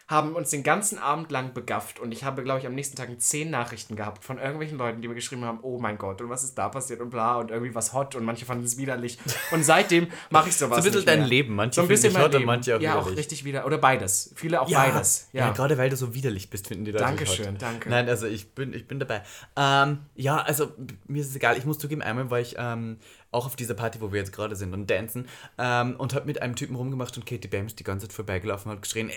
haben uns den ganzen Abend lang begafft und ich habe, glaube ich, am nächsten Tag zehn Nachrichten gehabt von irgendwelchen Leuten, die mir geschrieben haben, oh mein Gott, und was ist da passiert und bla und irgendwie was hot und manche fanden es widerlich. Und seitdem mache ich sowas So ein bisschen dein mehr. Leben. Manche so ein bisschen hot und manche auch Ja, auch widerlich. richtig wieder. Oder beides. Viele auch Ja, beides. Ja. Ja. gerade weil du so widerlich bist, finden die Leute Dankeschön, hot. danke. Nein, also ich bin, ich bin dabei. Ähm, ja, also mir ist es egal. Ich muss zugeben, einmal war ich ähm, auch auf dieser Party, wo wir jetzt gerade sind und dancen ähm, und habe mit einem Typen rumgemacht und Katie Bams die ganze Zeit vorbeigelaufen und hat geschrien, äh,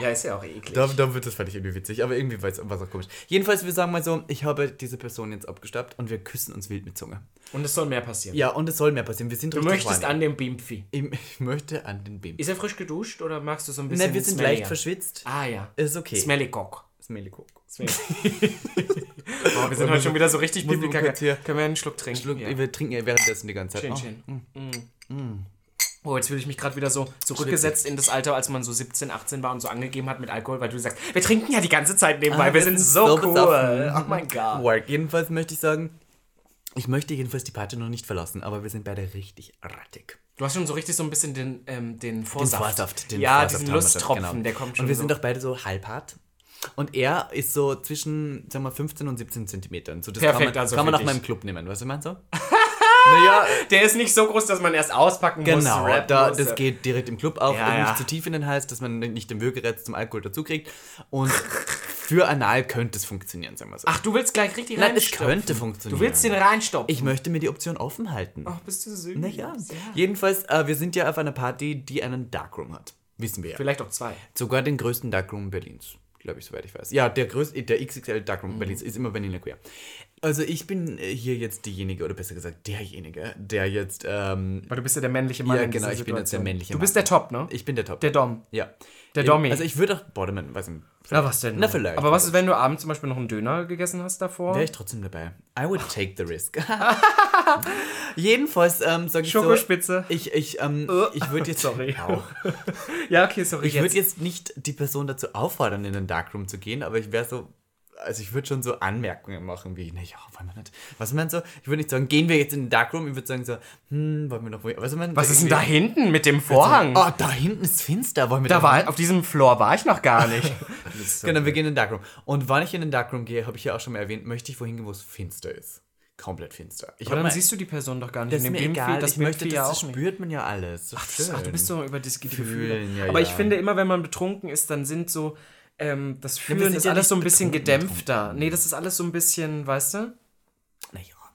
ja, ist ja auch eklig. da, da wird das fand ich irgendwie witzig, aber irgendwie war es auch komisch. Jedenfalls, wir sagen mal so, ich habe diese Person jetzt abgestappt und wir küssen uns wild mit Zunge. Und es soll mehr passieren. Ja, und es soll mehr passieren. Wir sind Du möchtest an dem Bimpfi. Ich, ich möchte an den Bim. Ist er frisch geduscht oder magst du so ein bisschen Nein, wir sind leicht verschwitzt. Ah ja. Ist okay. Smelly Cock. Smelly Cook. Oh, wir sind heute schon wieder so richtig Muss man pipi kurz hier- Können wir einen Schluck trinken? Schluck, Ja. Wir trinken ja währenddessen die ganze Zeit. Chin, Oh. chin. Oh, jetzt fühle ich mich gerade wieder so zurückgesetzt in das Alter, als man so 17, 18 war und so angegeben hat mit Alkohol, weil du sagst, wir trinken ja die ganze Zeit nebenbei, Ah, wir sind so, cool. besoffen. Oh mein Gott. Work. Jedenfalls möchte ich sagen, ich möchte jedenfalls die Party noch nicht verlassen, aber wir sind beide richtig rattig. Du hast schon so richtig so ein bisschen den, ähm, den Vorsaft. Den Vorsaft. Den ja, Vorsaft diesen Lusttropfen, genau. der kommt schon Und wir so. sind auch beide so halbhart. Und er ist so zwischen, sagen wir, 15 und 17 Zentimetern. So, das Perfekt, kann man, also kann man nach dich. meinem Club nehmen, weißt du, meinst du? naja, der ist nicht so groß, dass man erst auspacken muss. Genau, da, muss. das geht direkt im Club auf Ja, ja. nicht zu tief in den Hals, dass man nicht den Würgereiz zum Alkohol dazu kriegt. Und für Anal könnte es funktionieren, sagen wir so. Ach, du willst gleich richtig Nein, es könnte funktionieren. Du willst den reinstopfen. Ich möchte mir die Option offen halten. Ach, bist du süß. naja. Jedenfalls, äh, wir sind ja auf einer Party, die einen Darkroom hat. Wissen wir ja. Vielleicht auch zwei. Sogar den größten Darkroom Berlins, glaube ich, soweit ich weiß. Ja, der größte, der XXL Darkroom Mhm. Berlins ist immer Vanilla Queer. Also ich bin äh, hier jetzt diejenige, oder besser gesagt derjenige, der jetzt, ähm, Weil du bist ja der männliche Mann Ja, genau, ich bin jetzt der männliche Du Mann. bist der Top, ne? ich bin der Top. Der Dom. ja. Der Dommy. Also ich würde auch Borderman, weiß nicht. Na, was denn? Na, vielleicht. Aber was ist, wenn du abends zum Beispiel noch einen Döner gegessen hast davor? Wäre ich trotzdem dabei. I would take the risk. Jedenfalls ähm, sage ich so, Schokospitze. ich, ich, ähm, ich würde jetzt, Sorry. Ja, okay, sorry. ich würde jetzt nicht die Person dazu auffordern, in den Darkroom zu gehen, aber ich wäre so, also ich würde schon so Anmerkungen machen, wie, naja, wollen wir nicht, was meinst du? Ich würde nicht sagen, gehen wir jetzt in den Darkroom, ich würde sagen so, hm, wollen wir noch, was, ich Was ist denn da hinten mit dem Vorhang? Oh, da hinten ist finster, wollen wir da war, auf diesem Floor war ich noch gar nicht. Genau, wir gehen in den Darkroom. Und wann ich in den Darkroom gehe, habe ich ja auch schon mal erwähnt, möchte ich wohin gehen, wo es finster ist. Komplett finster. Ich Aber dann mal- siehst du die Person doch gar nicht. das ist mir dem Bimpfi, egal, das ich möchte, das, ja das spürt man ja alles. So Ach, schön. du bist so über das. Fühlen, ja, Aber ich ja. finde immer, wenn man betrunken ist, dann sind so, ähm, das Fühlen sind ist ja alles so ein bisschen gedämpfter. Nee, das ist alles so ein bisschen, weißt du?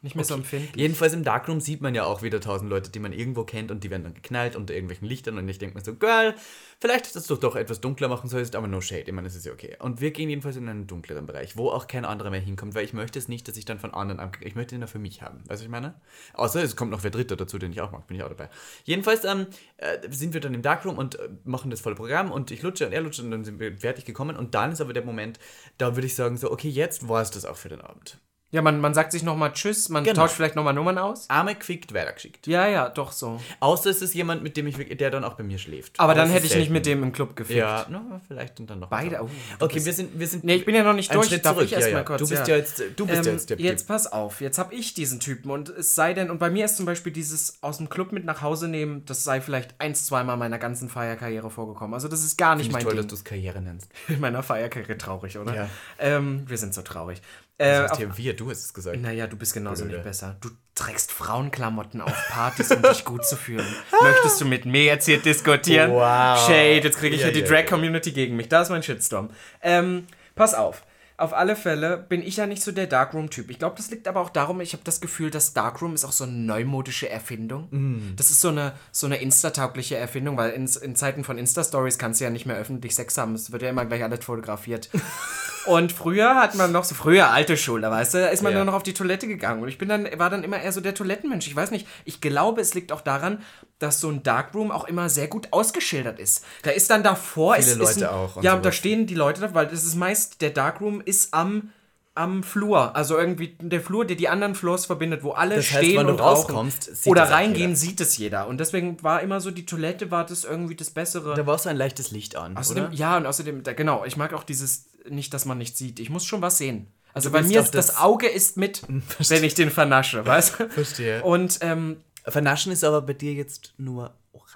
Nicht mehr so empfindlich. Jedenfalls im Darkroom sieht man ja auch wieder tausend Leute, die man irgendwo kennt und die werden dann geknallt unter irgendwelchen Lichtern und ich denke mir so, Girl, vielleicht hättest du doch etwas dunkler machen sollen, aber no shade, ich meine, das ist ja okay. Und wir gehen jedenfalls in einen dunkleren Bereich, wo auch kein anderer mehr hinkommt, weil ich möchte es nicht, dass ich dann von anderen abkriege. Ich möchte den ja für mich haben, weißt du, was ich meine? Außer es kommt noch wer Dritter dazu, den ich auch mag, bin ich auch dabei. Jedenfalls ähm, äh, sind wir dann im Darkroom und äh, machen das volle Programm und ich lutsche und er lutscht und dann sind wir fertig gekommen und dann ist aber der Moment, da würde ich sagen so, okay, jetzt war es das auch für den Abend. Ja, man, man sagt sich nochmal Tschüss, man Genau. tauscht vielleicht nochmal Nummern aus. Arme gefickt, weitergeschickt. Ja, ja, doch so. Außer es ist jemand, mit dem ich der dann auch bei mir schläft. Aber dann es hätte ich nicht selten. mit dem im Club gefickt. Ja, no, vielleicht und dann noch. Beide, oh, okay, wir sind, wir sind. Nee, ich bin ja noch nicht durch. Schritt Darf zurück. ich erst ja, mal ja. kurz, Du bist ja. ja, jetzt, du bist ja Ähm, jetzt der jetzt pass auf, jetzt habe ich diesen Typen und es sei denn, und bei mir ist zum Beispiel dieses aus dem Club mit nach Hause nehmen, das sei vielleicht ein, zweimal meiner ganzen Feierkarriere vorgekommen. Also das ist gar nicht Finde mein ich toll, dass Ding. du es Karriere nennst. In meiner Feierkarriere traurig, oder? Ja. Ähm, wir sind so traurig. Das Äh, heißt auf, hier wir, du hast es gesagt. naja, du bist genauso Blöde. nicht besser. Du trägst Frauenklamotten auf Partys, um dich gut zu fühlen. Möchtest du mit mir jetzt hier diskutieren? Wow. Shade, jetzt kriege ich Ja, ja, die Drag-Community gegen mich. Da ist mein Shitstorm. Ähm, pass auf. Auf alle Fälle bin ich ja nicht so der Darkroom-Typ. Ich glaube, das liegt aber auch darum, ich habe das Gefühl, dass Darkroom ist auch so eine neumodische Erfindung. Mm. Das ist so eine, so eine Insta-taugliche Erfindung, weil in, in Zeiten von Insta-Stories kannst du ja nicht mehr öffentlich Sex haben. Es wird ja immer gleich alles fotografiert. Und früher hat man noch so, früher alte Schule, weißt du, da ist man Ja. nur noch auf die Toilette gegangen. Und ich bin dann, war dann immer eher so der Toilettenmensch. Ich weiß nicht, ich glaube, es liegt auch daran, dass so ein Darkroom auch immer sehr gut ausgeschildert ist. Da ist dann davor. Viele ist, Leute ist ein, auch Ja, und da sowas. stehen die Leute da, weil das ist meist, der Darkroom ist am, am Flur. Also irgendwie der Flur, der die anderen Floors verbindet, wo alle Das heißt, stehen und rauskommst, sieht Oder auch reingehen, sieht es jeder. Und deswegen war immer so, die Toilette war das irgendwie das Bessere. Da war so ein leichtes Licht an, Außerdem, oder? ja, und außerdem, da, genau, ich mag auch dieses, nicht, dass man nicht sieht. Ich muss schon was sehen. Also Du bei mir auch ist das, das- Auge ist mit, wenn ich den vernasche, weißt du? Verstehe. Und, ähm, Vernaschen ist aber bei dir jetzt nur oral.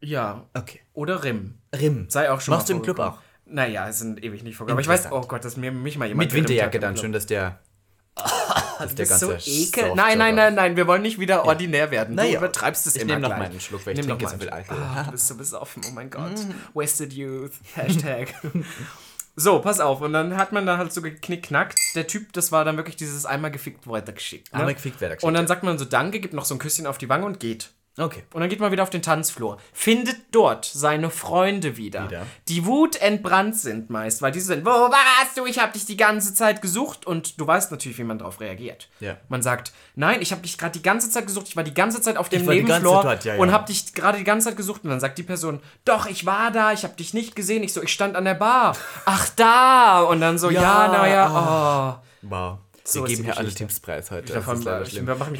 ja. Okay. Oder Rim. Rim. Sei auch schon Machst du im Club auch? Naja, es sind ewig nicht vorgekommen. Aber ich weiß, oh Gott, dass mir mich mal jemand Mit Winterjacke dann, schön, dass der. Das ist so ganze ekel. Nein, nein, nein, nein, wir wollen nicht wieder ordinär werden. Du Naja. übertreibst es Ich immer nehm noch gleich. mal einen Schluck, weil ich trinke noch so viel Alkohol. Ah, du bist so besoffen, oh mein Gott. Wasted Youth, Hashtag. So, pass auf. Und dann hat man da halt so geknickknackt. Der Typ, das war dann wirklich dieses einmal gefickt weitergeschickt. Ne? Einmal gefickt weitergeschickt, Und dann sagt man so Danke, gibt noch so ein Küsschen auf die Wange und geht. Okay. Und dann geht man wieder auf den Tanzflur. Findet dort seine Freunde wieder. Wieder. Die Wut entbrannt sind meist, weil die sind, wo warst du? Ich habe dich die ganze Zeit gesucht. Und du weißt natürlich, wie man darauf reagiert. Ja. Man sagt, nein, ich habe dich gerade die ganze Zeit gesucht. Ich war die ganze Zeit auf dem Zeit, ja, ja. und habe dich gerade die ganze Zeit gesucht. Und dann sagt die Person, doch, ich war da, ich habe dich nicht gesehen. Ich so, ich stand an der Bar. Ach, da. Und dann so, ja, Ja, naja, oh. Wow. So wir geben hier alle. Tipps preis heute. Das davon- leider ich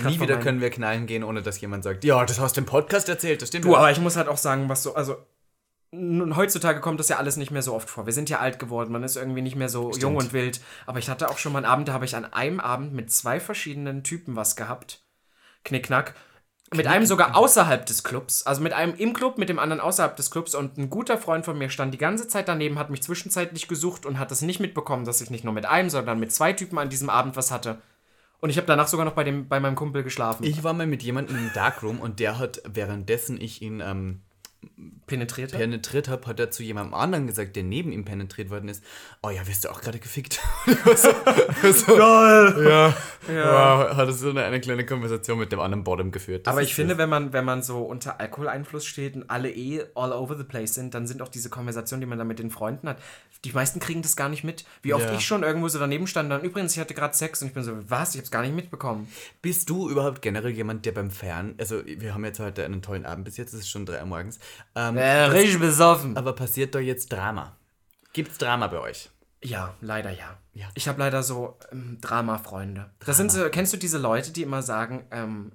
Nie wieder können wir knallen gehen, ohne dass jemand sagt, ja, das hast du im Podcast erzählt, das stimmt. Du, aber ich muss halt auch sagen, was so, also nun, heutzutage kommt das ja alles nicht mehr so oft vor. Wir sind ja alt geworden, man ist irgendwie nicht mehr so jung und wild. Aber ich hatte auch schon mal einen Abend, da habe ich an einem Abend mit zwei verschiedenen Typen was gehabt. Knickknack. Mit einem sogar außerhalb des Clubs, also mit einem im Club, mit dem anderen außerhalb des Clubs und ein guter Freund von mir stand die ganze Zeit daneben, hat mich zwischenzeitlich gesucht und hat es nicht mitbekommen, dass ich nicht nur mit einem, sondern mit zwei Typen an diesem Abend was hatte. Und ich habe danach sogar noch bei, dem, bei meinem Kumpel geschlafen. Ich war mal mit jemandem im Darkroom und der hat, währenddessen ich ihn ähm, penetriert. penetriert habe, hat er zu jemandem anderen gesagt, der neben ihm penetriert worden ist, oh ja, wirst du auch gerade gefickt? So, so, Geil! Ja, Wow, hat er so eine, eine kleine Konversation mit dem anderen Bottom geführt. Das Aber ich finde, wenn man, wenn man so unter Alkoholeinfluss steht und alle eh all over the place sind, dann sind auch diese Konversationen, die man da mit den Freunden hat, die meisten kriegen das gar nicht mit. Wie oft Ja. ich schon irgendwo so daneben stand, dann übrigens, ich hatte gerade Sex und ich bin so, was? Ich hab's gar nicht mitbekommen. Bist du überhaupt generell jemand, der beim Fern, also wir haben jetzt heute einen tollen Abend bis jetzt, es ist schon drei Uhr morgens, ähm, Äh, richtig besoffen. aber passiert da jetzt Drama? Gibt's Drama bei euch? Ja, leider ja. Ja. Ich habe leider so ähm, Drama-Freunde. Das sind so, kennst du diese Leute, die immer sagen, ähm,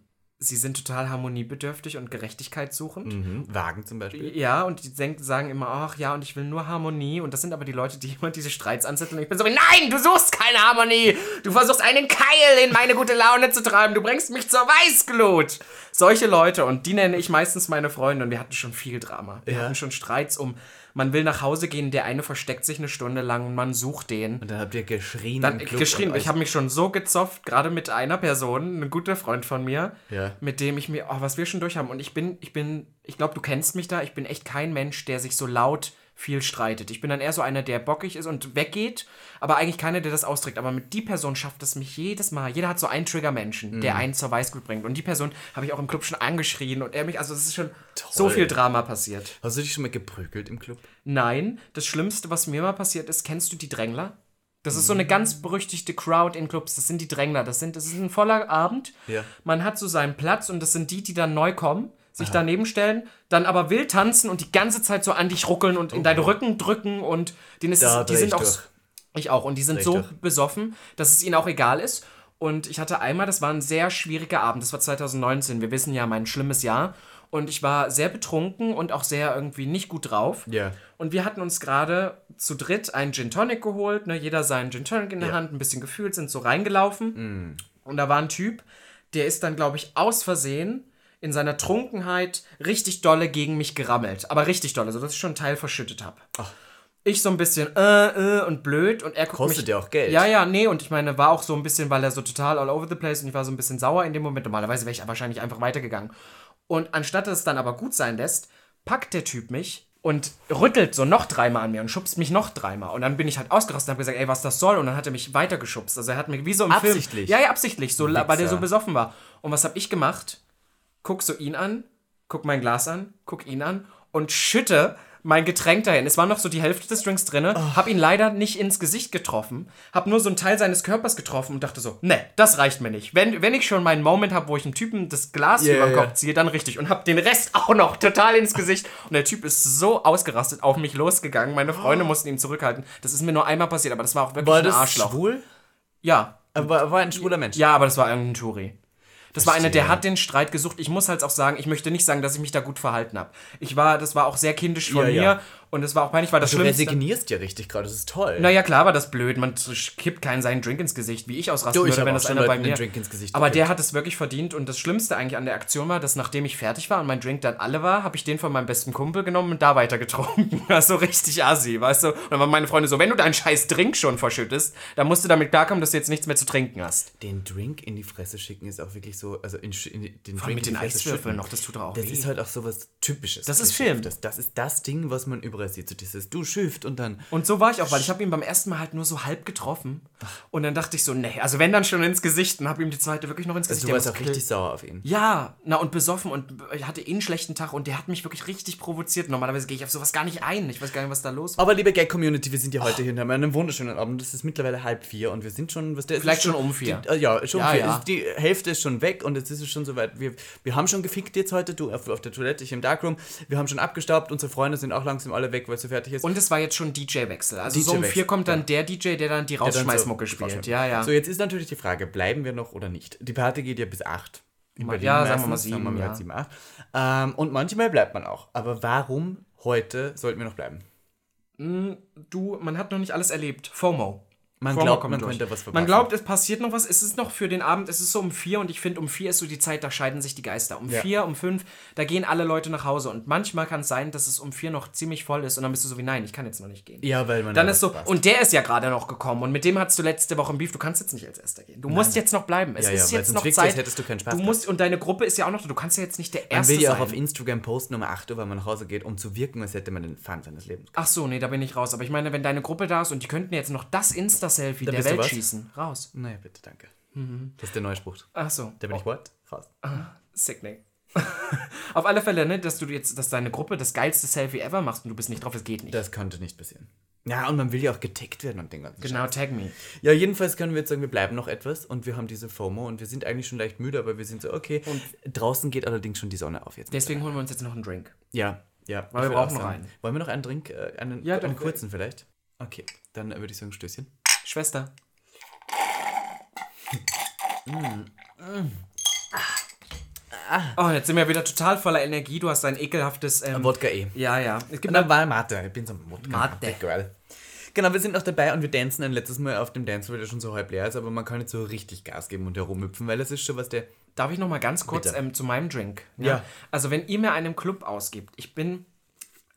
sie sind total harmoniebedürftig und gerechtigkeitssuchend? Mhm. Wagen zum Beispiel. Ja, und die denk- sagen immer, ach ja, und ich will nur Harmonie. Und das sind aber die Leute, die immer diese Streits anzetteln. Und ich bin so, nein, du suchst keine Harmonie. Du versuchst einen Keil in meine gute Laune zu treiben. Du bringst mich zur Weißglut. Solche Leute, und die nenne ich meistens meine Freunde. Und wir hatten schon viel Drama. Wir Ja. hatten schon Streits um, man will nach Hause gehen, der eine versteckt sich eine Stunde lang und man sucht den. Und dann habt ihr geschrien Dann geschrien. Ich habe mich schon so gezofft, gerade mit einer Person, ein guter Freund von mir, Ja. mit dem ich mir, oh, was wir schon durch haben. Und ich bin, ich bin, ich glaube, du kennst mich da. Ich bin echt kein Mensch, der sich so laut viel streitet. Ich bin dann eher so einer, der bockig ist und weggeht, aber eigentlich keiner, der das austrägt. Aber mit die Person schafft es mich jedes Mal. Jeder hat so einen Trigger-Menschen, Mhm. der einen zur Weißglut bringt. Und die Person habe ich auch im Club schon angeschrien und er mich, also es ist schon so viel Drama passiert. Hast du dich schon mal geprügelt im Club? Nein, das Schlimmste, was mir mal passiert ist, kennst du die Drängler? Das ist so eine ganz berüchtigte Crowd in Clubs. Das sind die Drängler. Das, sind, das ist ein voller Abend. Ja. Man hat so seinen Platz und das sind die, die dann neu kommen, sich daneben stellen, dann aber wild tanzen und die ganze Zeit so an dich ruckeln und in deinen Rücken drücken und denen ist Da es, die sind ich auch. durch. Ich auch. Und die sind so durch. besoffen, dass es ihnen auch egal ist. Und ich hatte einmal, das war ein sehr schwieriger Abend, das war 2019, wir wissen ja, mein schlimmes Jahr. Und ich war sehr betrunken und auch sehr irgendwie nicht gut drauf. Ja. Und wir hatten uns gerade zu dritt einen Gin Tonic geholt, ne? jeder seinen Gin Tonic in der Ja. Hand, ein bisschen gefühlt, sind so reingelaufen. Und da war ein Typ, der ist dann, glaube ich, aus Versehen in seiner Trunkenheit richtig dolle gegen mich gerammelt. Aber richtig dolle, sodass ich schon einen Teil verschüttet habe. Ich so ein bisschen äh, äh und blöd und er guckt Kostet mich, ja auch Geld. Ja, ja, nee, und ich meine, war auch so ein bisschen, weil er so total all over the place und ich war so ein bisschen sauer in dem Moment. Normalerweise wäre ich wahrscheinlich einfach weitergegangen. Und anstatt dass es dann aber gut sein lässt, packt der Typ mich und rüttelt so noch dreimal an mir und schubst mich noch dreimal. Und dann bin ich halt ausgerastet und habe gesagt, ey, was das soll? Und dann hat er mich weitergeschubst. Also er hat mir wie so im Absichtlich? Film. Ja, ja, absichtlich, so, weil der so besoffen war. Und was habe ich gemacht? Guck so ihn an, guck mein Glas an, guck ihn an und schütte mein Getränk dahin. Es war noch so die Hälfte des Drinks drinne, Oh. hab ihn leider nicht ins Gesicht getroffen, hab nur so einen Teil seines Körpers getroffen und dachte so, ne, das reicht mir nicht. Wenn, wenn ich schon meinen Moment habe, wo ich einem Typen das Glas Ja, über den. Kopf ziehe, dann richtig. Und hab den Rest auch noch total ins Gesicht. Und der Typ ist so ausgerastet auf mich losgegangen. Meine Freunde mussten ihn zurückhalten. Das ist mir nur einmal passiert, aber das war auch wirklich War ein das Arschloch. schwul? Ja, Aber war ein schwuler Mensch. ja, aber das war irgendein Touri. Das war einer, der hat den Streit gesucht. Ich muss halt auch sagen, ich möchte nicht sagen, dass ich mich da gut verhalten habe. Ich war, das war auch sehr kindisch von Ja, mir ja. Und es war auch peinlich, weil das Du Schlimmste. resignierst ja richtig gerade, das ist toll. Naja, klar war das blöd. Man kippt keinen seinen Drink ins Gesicht, wie ich ausrasten Du, ich würde, wenn das einer bei Leuten mir. Drink ins Gesicht Aber der gekippt. hat es wirklich verdient und das Schlimmste eigentlich an der Aktion war, dass nachdem ich fertig war und mein Drink dann alle war, habe ich den von meinem besten Kumpel genommen und da weiter getrunken. Also richtig assi, weißt du? Und dann waren meine Freunde so, wenn du deinen scheiß Drink schon verschüttest, dann musst du damit klarkommen, dass du jetzt nichts mehr zu trinken hast. Den Drink in die Fresse schicken ist auch wirklich so, also in, in den allem Drink mit den Eiswürfeln noch, das tut doch auch Das weh. ist halt auch so was Typisches. Das ist. Film. Das, das ist das Ding, was man überall sieht. So dieses, du Shift und dann. Und so war ich auch, weil ich habe ihn beim ersten Mal halt nur so halb getroffen. Und dann dachte ich so, nee, also wenn dann schon ins Gesicht und habe ihm die zweite wirklich noch ins Gesicht. Du Der warst auch richtig sauer auf ihn. Ja, na und besoffen und hatte eh einen schlechten Tag und der hat mich wirklich richtig provoziert. Normalerweise gehe ich auf sowas gar nicht ein. Ich weiß gar nicht, was da los war. Aber liebe Gag-Community, wir sind ja heute hier und haben einen wunderschönen Abend. Es ist mittlerweile halb vier und wir sind schon, was der Vielleicht schon um vier. Die, äh, ja, schon Ja, vier. ja. Ist- Die Hälfte ist schon weg und jetzt ist es schon soweit. Wir, wir haben schon gefickt jetzt heute, du auf, auf der Toilette, ich im Darkroom. Wir haben schon abgestaubt, unsere Freunde sind auch langsam alle weg, weil es so fertig ist. Und es war jetzt schon DJ-Wechsel. Also so um vier kommt dann der DJ, der dann die dann so- Rausschmeißmucke spielt. Ja, ja. So, jetzt ist natürlich die Frage, bleiben wir noch oder nicht? Die Party geht ja bis 8. In Berlin Ja, sagen wir mal sieben, wir ja. sieben, acht. Ähm, und manchmal bleibt man auch. Aber warum heute sollten wir noch bleiben? du, man hat noch nicht alles erlebt. FOMO. Man glaubt, man durch. könnte was Man verpassen. glaubt, es passiert noch was. Es ist noch für den Abend, es ist so um vier und ich finde, um vier ist so die Zeit, da scheiden sich die Geister. Um Ja. vier, um fünf, da gehen alle Leute nach Hause. Und manchmal kann es sein, dass es um vier noch ziemlich voll ist und dann bist du so wie, nein, ich kann jetzt noch nicht gehen. Ja, weil man Dann ja ist so, verpasst. und der ist ja gerade noch gekommen und mit dem hattest du letzte Woche ein Beef, du kannst jetzt nicht als erster gehen. Du musst jetzt noch bleiben. Es Ja, ja, ist weil jetzt noch Zeit. hättest du keinen Spaß Du musst, und deine Gruppe ist ja auch noch, da. du kannst ja jetzt nicht der Man Erste will ja sein. auch auf Instagram posten um 8 Uhr, weil man nach Hause geht, um zu wirken, als hätte man den Fun seines Lebens. Ach so, nee, da bin ich raus. Aber ich meine, wenn deine Gruppe da ist und die könnten jetzt noch das Insta-Selfie der bist du Welt schießen, raus. Naja, bitte, danke. Mhm. Das ist der neue Spruch. Ach so. Da bin ich what? Raus. Sickening. Auf alle Fälle, ne, dass du jetzt, dass deine Gruppe das geilste Selfie ever machst und du bist nicht drauf, das geht nicht. Das könnte nicht passieren. Ja, und man will ja auch getaggt werden und den ganzen genau, tag me. Ja, jedenfalls können wir jetzt sagen, wir bleiben noch etwas und wir haben diese FOMO und wir sind eigentlich schon leicht müde, aber wir sind so, okay. Und draußen geht allerdings schon die Sonne auf jetzt. Deswegen holen wir uns jetzt noch einen Drink. Ja, ja. Weil wir brauchen auch noch einen. Wollen wir noch einen Drink, äh, einen, Ja, einen doch. kurzen vielleicht? Okay, dann würde ich sagen, Stößchen. Schwester. Oh, jetzt sind wir wieder total voller Energie. Du hast ein ekelhaftes. Ähm, Wodka eh. ja, ja. Es gibt war Mate. Ich bin so ein Wodka. Mate. Girl. Genau, wir sind noch dabei und wir dancen ein letztes Mal auf dem Dance, weil der schon so halb leer ist, aber man kann nicht so richtig Gas geben und herumhüpfen, weil es ist schon was der. Darf ich noch mal ganz kurz ähm, zu meinem Drink? Ja. Also, wenn ihr mir einen Club ausgibt, ich bin.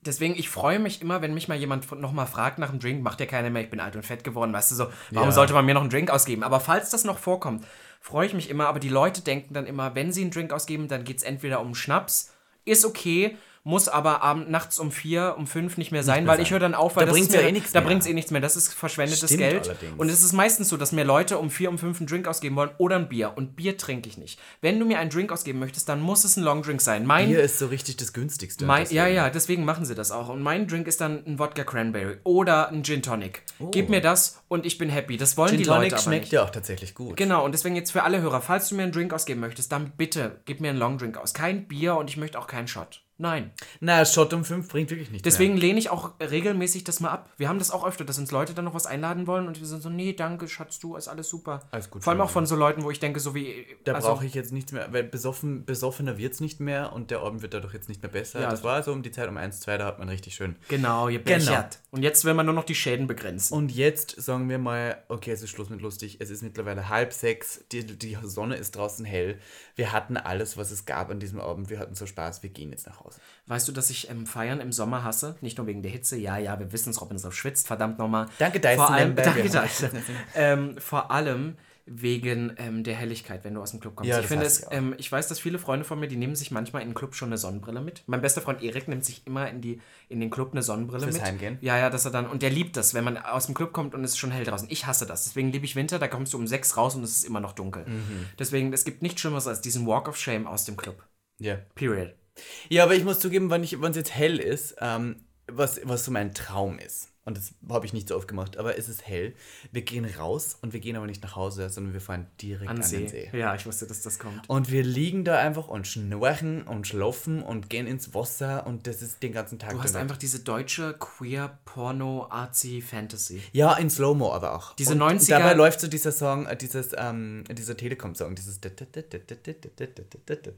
Deswegen, ich freue mich immer, wenn mich mal jemand noch mal fragt nach einem Drink, macht ja keiner mehr, ich bin alt und fett geworden, weißt du so, warum Ja. sollte man mir noch einen Drink ausgeben? Aber falls das noch vorkommt, freue ich mich immer, aber die Leute denken dann immer, wenn sie einen Drink ausgeben, dann geht es entweder um Schnaps, ist okay, muss aber abend, nachts um vier, um fünf nicht mehr sein, mehr weil sein. ich höre dann auf, weil Da mir, ja eh nichts Da mehr. bringt es eh nichts mehr, das ist verschwendetes Stimmt Geld. allerdings. Und es ist meistens so, dass mir Leute um vier, um fünf einen Drink ausgeben wollen oder ein Bier. Und Bier trinke ich nicht. Wenn du mir einen Drink ausgeben möchtest, dann muss es ein Longdrink sein. Mein, Hier ist so richtig das günstigste. mein, ja, ja, deswegen machen sie das auch. Und mein Drink ist dann ein Wodka Cranberry oder ein Gin Tonic. Gib mir das und ich bin happy. Das wollen Oh. Gin die Leute aber schmeckt nicht. ja auch tatsächlich gut. Genau, und deswegen jetzt für alle Hörer, falls du mir einen Drink ausgeben möchtest, dann bitte gib mir einen Longdrink aus. Kein Bier und ich möchte auch keinen Shot. Nein. Na, Shot um 5 bringt wirklich nichts Deswegen lehne ich auch regelmäßig das mal ab. Wir haben das auch öfter, dass uns Leute dann noch was einladen wollen und wir sind so, nee, danke, Schatz, du, ist alles super. Alles gut, Vor allem auch von so Leuten, wo ich denke, so wie. Da also, brauche ich jetzt nichts mehr, weil besoffen, besoffener wird es nicht mehr und der Abend wird dadurch jetzt nicht mehr besser. Ja. das war so um die Zeit um 1, 2, da hat man richtig schön. Genau, ihr Genau. bechert. Und jetzt will man nur noch die Schäden begrenzen. Und jetzt sagen wir mal, okay, es ist Schluss mit lustig. Es ist mittlerweile halb sechs, die, die Sonne ist draußen hell. Wir hatten alles, was es gab an diesem Abend. Wir hatten so Spaß, wir gehen jetzt nach Hause. Weißt du, dass ich ähm, Feiern im Sommer hasse? Nicht nur wegen der Hitze. Ja, ja, wir wissen es, Robin so schwitzt, verdammt nochmal. Danke, Dyson Vor allem, danke, Dyson. ähm, vor allem wegen ähm, der Helligkeit, wenn du aus dem Club kommst. Ja, ich finde es, ich ähm, ich weiß, dass viele Freunde von mir, die nehmen sich manchmal in den Club schon eine Sonnenbrille mit. Mein bester Freund Erik nimmt sich immer in, die, in den Club eine Sonnenbrille Fürs mit. Heimgehen? Ja, ja, dass er dann, und der liebt das, wenn man aus dem Club kommt und es ist schon hell draußen. Ich hasse das. Deswegen liebe ich Winter, da kommst du um sechs raus und es ist immer noch dunkel. Mhm. Deswegen, es gibt nichts Schlimmeres als diesen Walk of Shame aus dem Club. Ja. Period. Ja, aber ich muss zugeben, wenn es jetzt hell ist, ähm, was, was so mein Traum ist, und das habe ich nicht so oft gemacht, aber es ist hell, wir gehen raus und wir gehen aber nicht nach Hause, sondern wir fahren direkt An an, See. den See. Ja, ich wusste, dass das kommt. Und wir liegen da einfach und schnurchen und schlafen und gehen ins Wasser und das ist den ganzen Tag. Du hast einfach diese deutsche queer porno arzi fantasy Ja, in Slow-Mo aber auch. Diese und 90er Dabei läuft so dieser Song, äh, dieses, ähm, dieser Telekom-Song, dieses.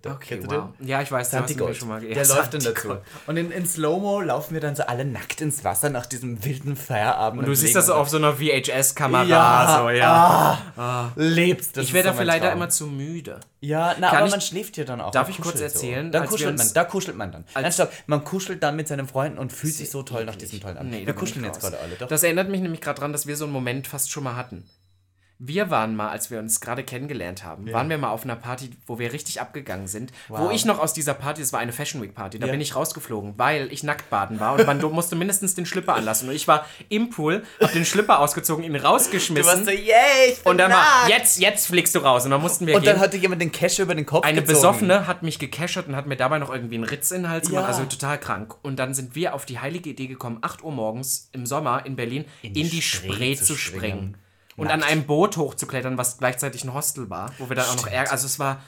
Okay, wow. Ja, ich weiß, Santi Gold. schon mal Der ja, läuft dann dazu. Und in, in Slow-Mo laufen wir dann so alle nackt ins Wasser nach diesem wilden Feierabend. Und du siehst das so auf so einer VHS-Kamera. Ja, so, ja. ah, lebst. Das ich so dafür leider immer zu müde. Ja, na, Kann aber ich- man schläft ja dann auch. Darf ich kurz erzählen, So. Wir kuschelt man, da kuschelt man dann. Nein, stopp, man kuschelt dann mit seinen Freunden und fühlt sich so toll nach diesem tollen Abend. Nee, wir da kuscheln jetzt gerade alle, doch. Das erinnert mich nämlich gerade dran, dass wir so einen Moment fast schon mal hatten. Wir waren mal, als wir uns gerade kennengelernt haben, waren wir mal auf einer Party, wo wir richtig abgegangen sind. Wo Wow. ich noch aus dieser Party, das war eine Fashion Week Party, da Ja. bin ich rausgeflogen, weil ich nackt baden war und man du- musste mindestens den Schlipper anlassen. Und ich war im Pool, hab den Schlipper ausgezogen, ihn Du rausgeschmissen. warst so, yay, ich bin und dann war, jetzt, jetzt fliegst du raus. Und dann mussten wir Und gehen. dann hatte jemand den Cash über den Kopf Eine gezogen. Besoffene hat mich gecashert und hat mir dabei noch irgendwie einen Ritz in den Hals gemacht, Ja. also total krank. Und dann sind wir auf die heilige Idee gekommen, 8 Uhr morgens im Sommer in Berlin in die, die Spree, Spree zu zu springen. springen. Und an einem Boot hochzuklettern, was gleichzeitig ein Hostel war, wo wir dann auch noch Ärger. Also es war.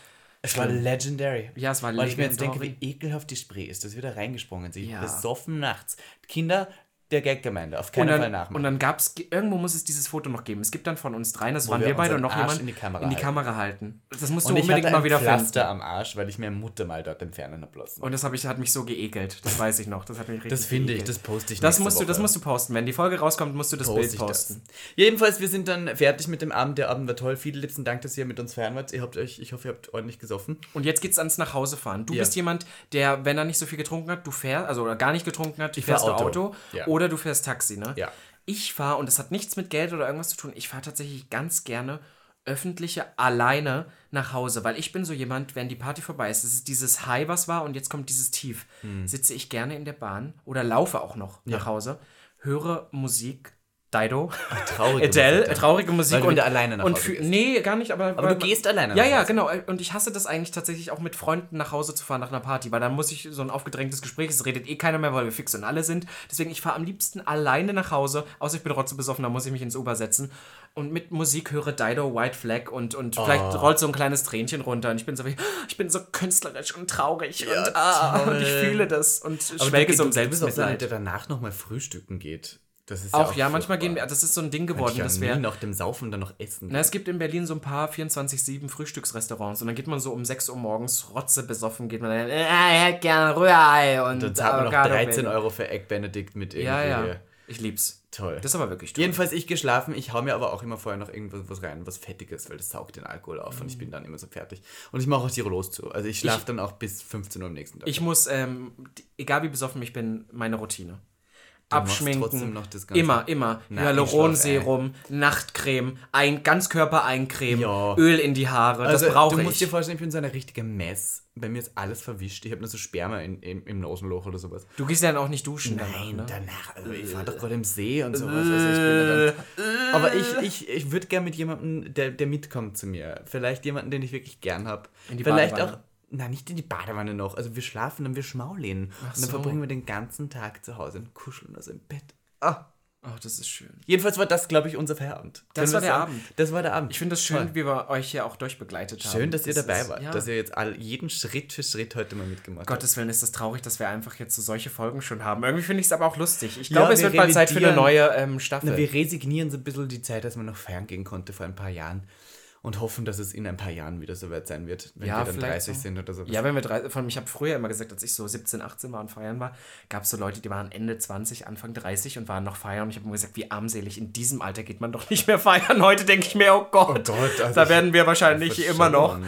Es war legendary. Ja, es war Weil ich mir jetzt denke, legendary. wie ekelhaft die Spree ist, dass wir da reingesprungen sind. Ja. Besoffen nachts. Kinder der Gaggemeinde, auf keinen Fall dann, nachmachen. und dann gab es, irgendwo muss es dieses Foto noch geben. Es gibt dann von uns dreien, das waren wir wir beide und noch Arsch jemand, in die Kamera in die halten. Kamera halten. Das musst du Und ich unbedingt hatte mal wieder finden. am Arsch, weil ich mir Mutter mal dort entfernen habe lassen. Und das, ich, hat mich so geekelt. Das weiß ich noch. Das hat mich richtig Das finde ich, das poste ich Das musst, du, das Woche. musst du posten. Wenn die Folge rauskommt, musst du das Poste Bild ich posten. Das. Jedenfalls, wir sind dann fertig mit dem Abend. Der Abend war toll. Vielen liebsten Dank, dass ihr mit uns feiern wart. Ihr habt euch, ich hoffe, ihr habt ordentlich gesoffen. Und jetzt geht's ans Nachhausefahren. Du Ja. bist jemand, der, wenn er nicht so viel getrunken hat, du fährst, also oder gar nicht getrunken hat, Ich fährst Auto. Auto Ja. oder du fährst Taxi, ne? Ja. Ich fahre, und das hat nichts mit Geld oder irgendwas zu tun, ich fahre tatsächlich ganz gerne öffentliche alleine nach Hause, weil ich bin so jemand, wenn die Party vorbei ist, es ist dieses High, was war, und jetzt kommt dieses Tief, Hm. sitze ich gerne in der Bahn oder laufe auch noch nach Hause, höre Musik, Dido, traurige Adele, Musik traurige Musik Weil und wieder alleine nach und Hause für, gehst. nee, gar nicht, aber Aber du gehst alleine Ja, ja, genau. Und ich hasse das eigentlich tatsächlich auch mit Freunden nach Hause zu fahren nach einer Party, weil dann muss ich so ein aufgedrängtes Gespräch, es redet eh keiner mehr, weil wir fix und alle sind. Deswegen ich fahre am liebsten alleine nach Hause, außer ich bin trotzdem besoffen, dann muss ich mich ins Uber setzen und mit Musik höre Dido, White Flag und und Oh. vielleicht rollt so ein kleines Tränchen runter und ich bin so wie ich bin so künstlerisch und traurig und, ah, und ich fühle das und schwelge so im du, du bist auch so Selbstmitleid. der danach nochmal frühstücken geht. Das ist Auch ja, manchmal furchtbar. gehen wir, das ist so ein Ding geworden, ja dass wir nach dem Saufen dann noch essen. Na, es gibt in Berlin so ein paar 24-7 Frühstücksrestaurants und dann geht man so um 6 Uhr morgens rotze besoffen, geht man dann, äh, ich hätte gerne Rührei und dann zahlt man noch Avocado 13 Bacon. Euro für Egg Benedict mit irgendwie. Ja, ja. Ich lieb's. Toll. Das ist aber wirklich toll. Jedenfalls ich geschlafen, ich hau mir aber auch immer vorher noch irgendwas was rein, was Fettiges, weil das saugt den Alkohol auf und ich bin dann immer so fertig. Und ich mache auch Tirolos zu. Also ich schlafe dann auch bis 15 Uhr am nächsten Tag. Ich muss, ähm, egal wie besoffen ich bin, meine Routine. Abschminken. immer, immer. Hyaluronserum, Nachtcreme, ein Ganzkörpereincreme, Ja. Öl in die Haare. also, das brauche Du musst ich. dir vorstellen, ich bin so eine richtige Mess. Bei mir ist alles verwischt. Ich habe nur so Sperma in, in, im Nasenloch oder sowas. Du gehst ja dann auch nicht duschen danach, Nein, ne? danach. Also ich war doch gerade im See und sowas. Also ich dann, aber ich, ich, ich würde gerne mit jemandem, der, der mitkommt zu mir. Vielleicht jemanden, den ich wirklich gern habe. Vielleicht Badewanne. auch. Nein, nicht in die Badewanne noch. Also wir schlafen, dann wir schmaulehen. und dann so. verbringen wir den ganzen Tag zu Hause und kuscheln also im Bett. Ah, Ach, das ist schön. Jedenfalls war das, glaube ich, unser Feierabend. Das Können war der sagen? Abend. Das war der Abend. Ich finde das schön, Toll. wie wir euch hier auch durchbegleitet haben. Schön, dass ihr Das dabei ist- wart, ja. dass ihr jetzt all, jeden Schritt für Schritt heute mal mitgemacht habt. Gottes Willen ist das traurig, dass wir einfach jetzt so solche Folgen schon haben. Irgendwie finde ich es aber auch lustig. Ich Ja, glaube, es wir wird bald Zeit für eine neue ähm, Staffel. Na, wir resignieren so ein bisschen die Zeit, dass man noch feiern gehen konnte vor ein paar Jahren und hoffen, dass es in ein paar Jahren wieder soweit sein wird, wenn Ja, wir dann vielleicht 30 so. sind oder so. ja, wenn wir drei, von ich habe früher immer gesagt, als ich so 17, 18 war und feiern war, gab es so Leute, die waren Ende 20, Anfang 30 und waren noch feiern. Und ich habe immer gesagt, wie armselig, in diesem Alter geht man doch nicht mehr feiern. Heute denke ich mir, oh Gott, Gott, also da werden wir wahrscheinlich immer noch.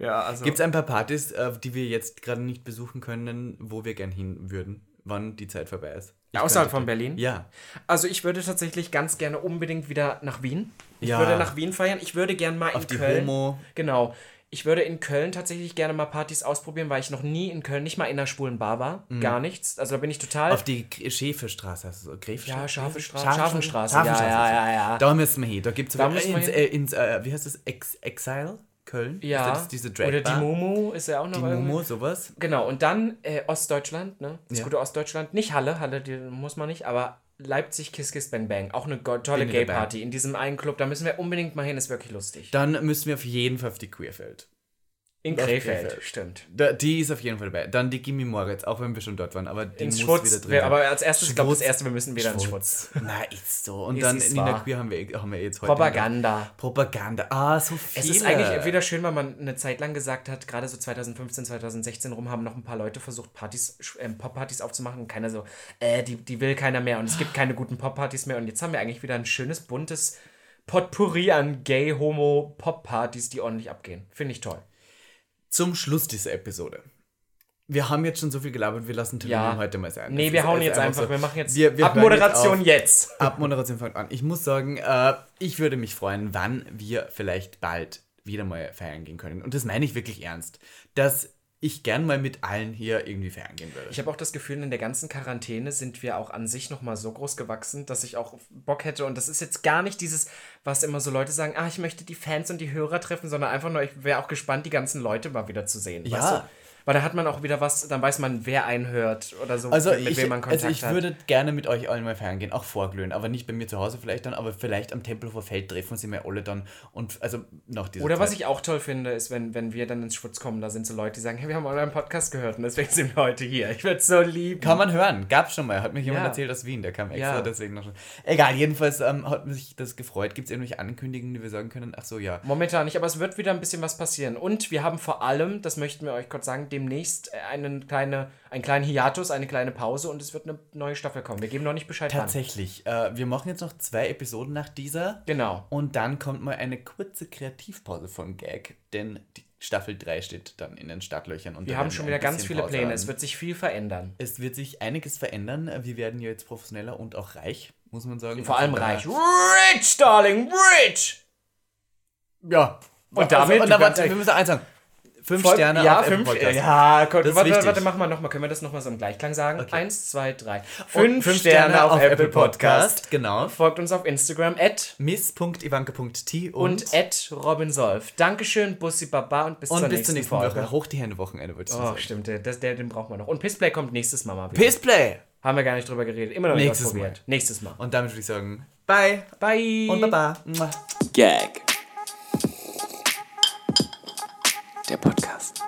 Ja, also. Gibt es ein paar Partys, äh, die wir jetzt gerade nicht besuchen können, wo wir gern hin würden, wann die Zeit vorbei ist? Ich Außerhalb von Berlin? Ja. Also ich würde tatsächlich ganz gerne unbedingt wieder nach Wien. Ich Ja. würde nach Wien feiern. Ich würde gerne mal Auf in die Köln. Homo- Genau. Ich würde in Köln tatsächlich gerne mal Partys ausprobieren, weil ich noch nie in Köln nicht mal in einer schwulen Bar war. Gar nichts. Also da bin ich total. Mhm. Auf die G- Schäferstraße, also so Gräfstraße? Ja, Schafenstraße. Schafenstraße. Schafenstraße. Ja, ja, ja, ja. Da müssen wir hin. Da gibt es ins, äh, ins äh, wie heißt das, Ex Exile? Köln? ja. Ist das diese Drag Oder die? Momo ist ja auch noch Die irgendwie- Momo, sowas? Genau, und dann äh, Ostdeutschland, ne? Das Ja. gute Ostdeutschland. Nicht Halle, Halle die muss man nicht, aber Leipzig Kiss Kiss Bang Bang. Auch eine tolle dabei. Gay-Party in diesem einen Club. Da müssen wir unbedingt mal hin, ist wirklich lustig. Dann müssen wir auf jeden Fall auf die Queerfeld. In Krefeld, Krefeld. stimmt. Da, die ist auf jeden Fall dabei. Dann die Gimme Moritz, auch wenn wir schon dort waren, aber die Ins muss Schwutz. wieder drin Wir, aber als erstes, ich glaube, das erste, wir müssen wieder ins Schwutz. Na, ist so. Und dann ist in Nina wahr. Queer haben wir, haben wir jetzt heute. Propaganda. wieder- Propaganda. Ah, so viele. Es ist eigentlich wieder schön, weil man eine Zeit lang gesagt hat, gerade so 2015, 2016 rum, haben noch ein paar Leute versucht, Partys, ähm, Pop-Partys aufzumachen und keiner so, äh, die, die will keiner mehr und es gibt keine guten Pop-Partys mehr und jetzt haben wir eigentlich wieder ein schönes, buntes Potpourri an Gay, Homo, Pop-Partys, die ordentlich abgehen. Finde ich toll. Zum Schluss dieser Episode. Wir haben jetzt schon so viel gelabert, wir lassen Termin Ja. heute mal sein. Nee, Das wir hauen also jetzt einfach, so. wir machen jetzt Wir- wir Abmoderation jetzt jetzt. Abmoderation fängt an. Ich muss sagen, äh, ich würde mich freuen, wann wir vielleicht bald wieder mal feiern gehen können. Und das meine ich wirklich ernst. Dass ich gern mal mit allen hier irgendwie feiern gehen würde. Ich habe auch das Gefühl, in der ganzen Quarantäne sind wir auch an sich nochmal so groß gewachsen, dass ich auch Bock hätte. Und das ist jetzt gar nicht dieses, was immer so Leute sagen, ah, ich möchte die Fans und die Hörer treffen, sondern einfach nur, ich wäre auch gespannt, die ganzen Leute mal wieder zu sehen. Ja. Weißt du? Weil da hat man auch wieder was, dann weiß man, wer einen hört oder so, Also mit ich, wem man Kontakt also ich hat. würde gerne mit euch allen mal feiern gehen, auch vorglühen, aber nicht bei mir zu Hause vielleicht dann, aber vielleicht am Tempelhofer Feld treffen sie mir alle dann und also nach dieser Oder was Zeit. ich auch toll finde, ist, wenn, wenn wir dann ins Schwutz kommen, da sind so Leute, die sagen, hey, wir haben euren Podcast gehört und deswegen sind wir heute hier. Ich würde so lieben. Kann man hören, gab's schon mal, hat mir jemand Ja. erzählt aus Wien, der kam extra Ja. deswegen noch. Egal, jedenfalls ähm, hat mich das gefreut. Gibt es irgendwelche Ankündigungen, die wir sagen können? Ach so, ja. Momentan nicht, aber es wird wieder ein bisschen was passieren. Und wir haben vor allem, das möchten wir euch kurz sagen, demnächst einen, kleine, einen kleinen Hiatus, eine kleine Pause und es wird eine neue Staffel kommen. Wir geben noch nicht Bescheid. Tatsächlich. Äh, wir machen jetzt noch zwei Episoden nach dieser. Genau. Und dann kommt mal eine kurze Kreativpause von Gag, denn die Staffel 3 steht dann in den Startlöchern. Und Wir haben schon wieder ganz viele Pause Pläne. haben. Es wird sich viel verändern. Es wird sich einiges verändern. Wir werden ja jetzt professioneller und auch reich, muss man sagen. Vor allem reich. Rich, darling, rich! Ja. Und damit- Also, und kannst- wir müssen eins sagen. Fünf Voll- Sterne ja, auf Apple fünf, Podcast. ja, Gott, Das ist warte, wichtig. warte, mach mal nochmal. Können wir das nochmal so im Gleichklang sagen? Eins, zwei, drei. Und Fünf, Sterne, auf, Apple Podcast. Genau. Folgt uns auf Instagram, at miss.ivanka.t und, und at Robin Solf. Dankeschön, Bussi Baba und bis und zur bis nächsten, zur nächsten Folge. Woche. Hoch die Hände Wochenende, würde ich Oh, sagen. stimmt, der, das, der, den brauchen wir noch. Und Pissplay kommt nächstes Mal mal wieder. Pissplay! Haben wir gar nicht drüber geredet. Immer noch nicht Nächstes ausprobiert. Nächstes Mal. Und damit würde ich sagen, bye Bye. und baba. Gag. Der Podcast.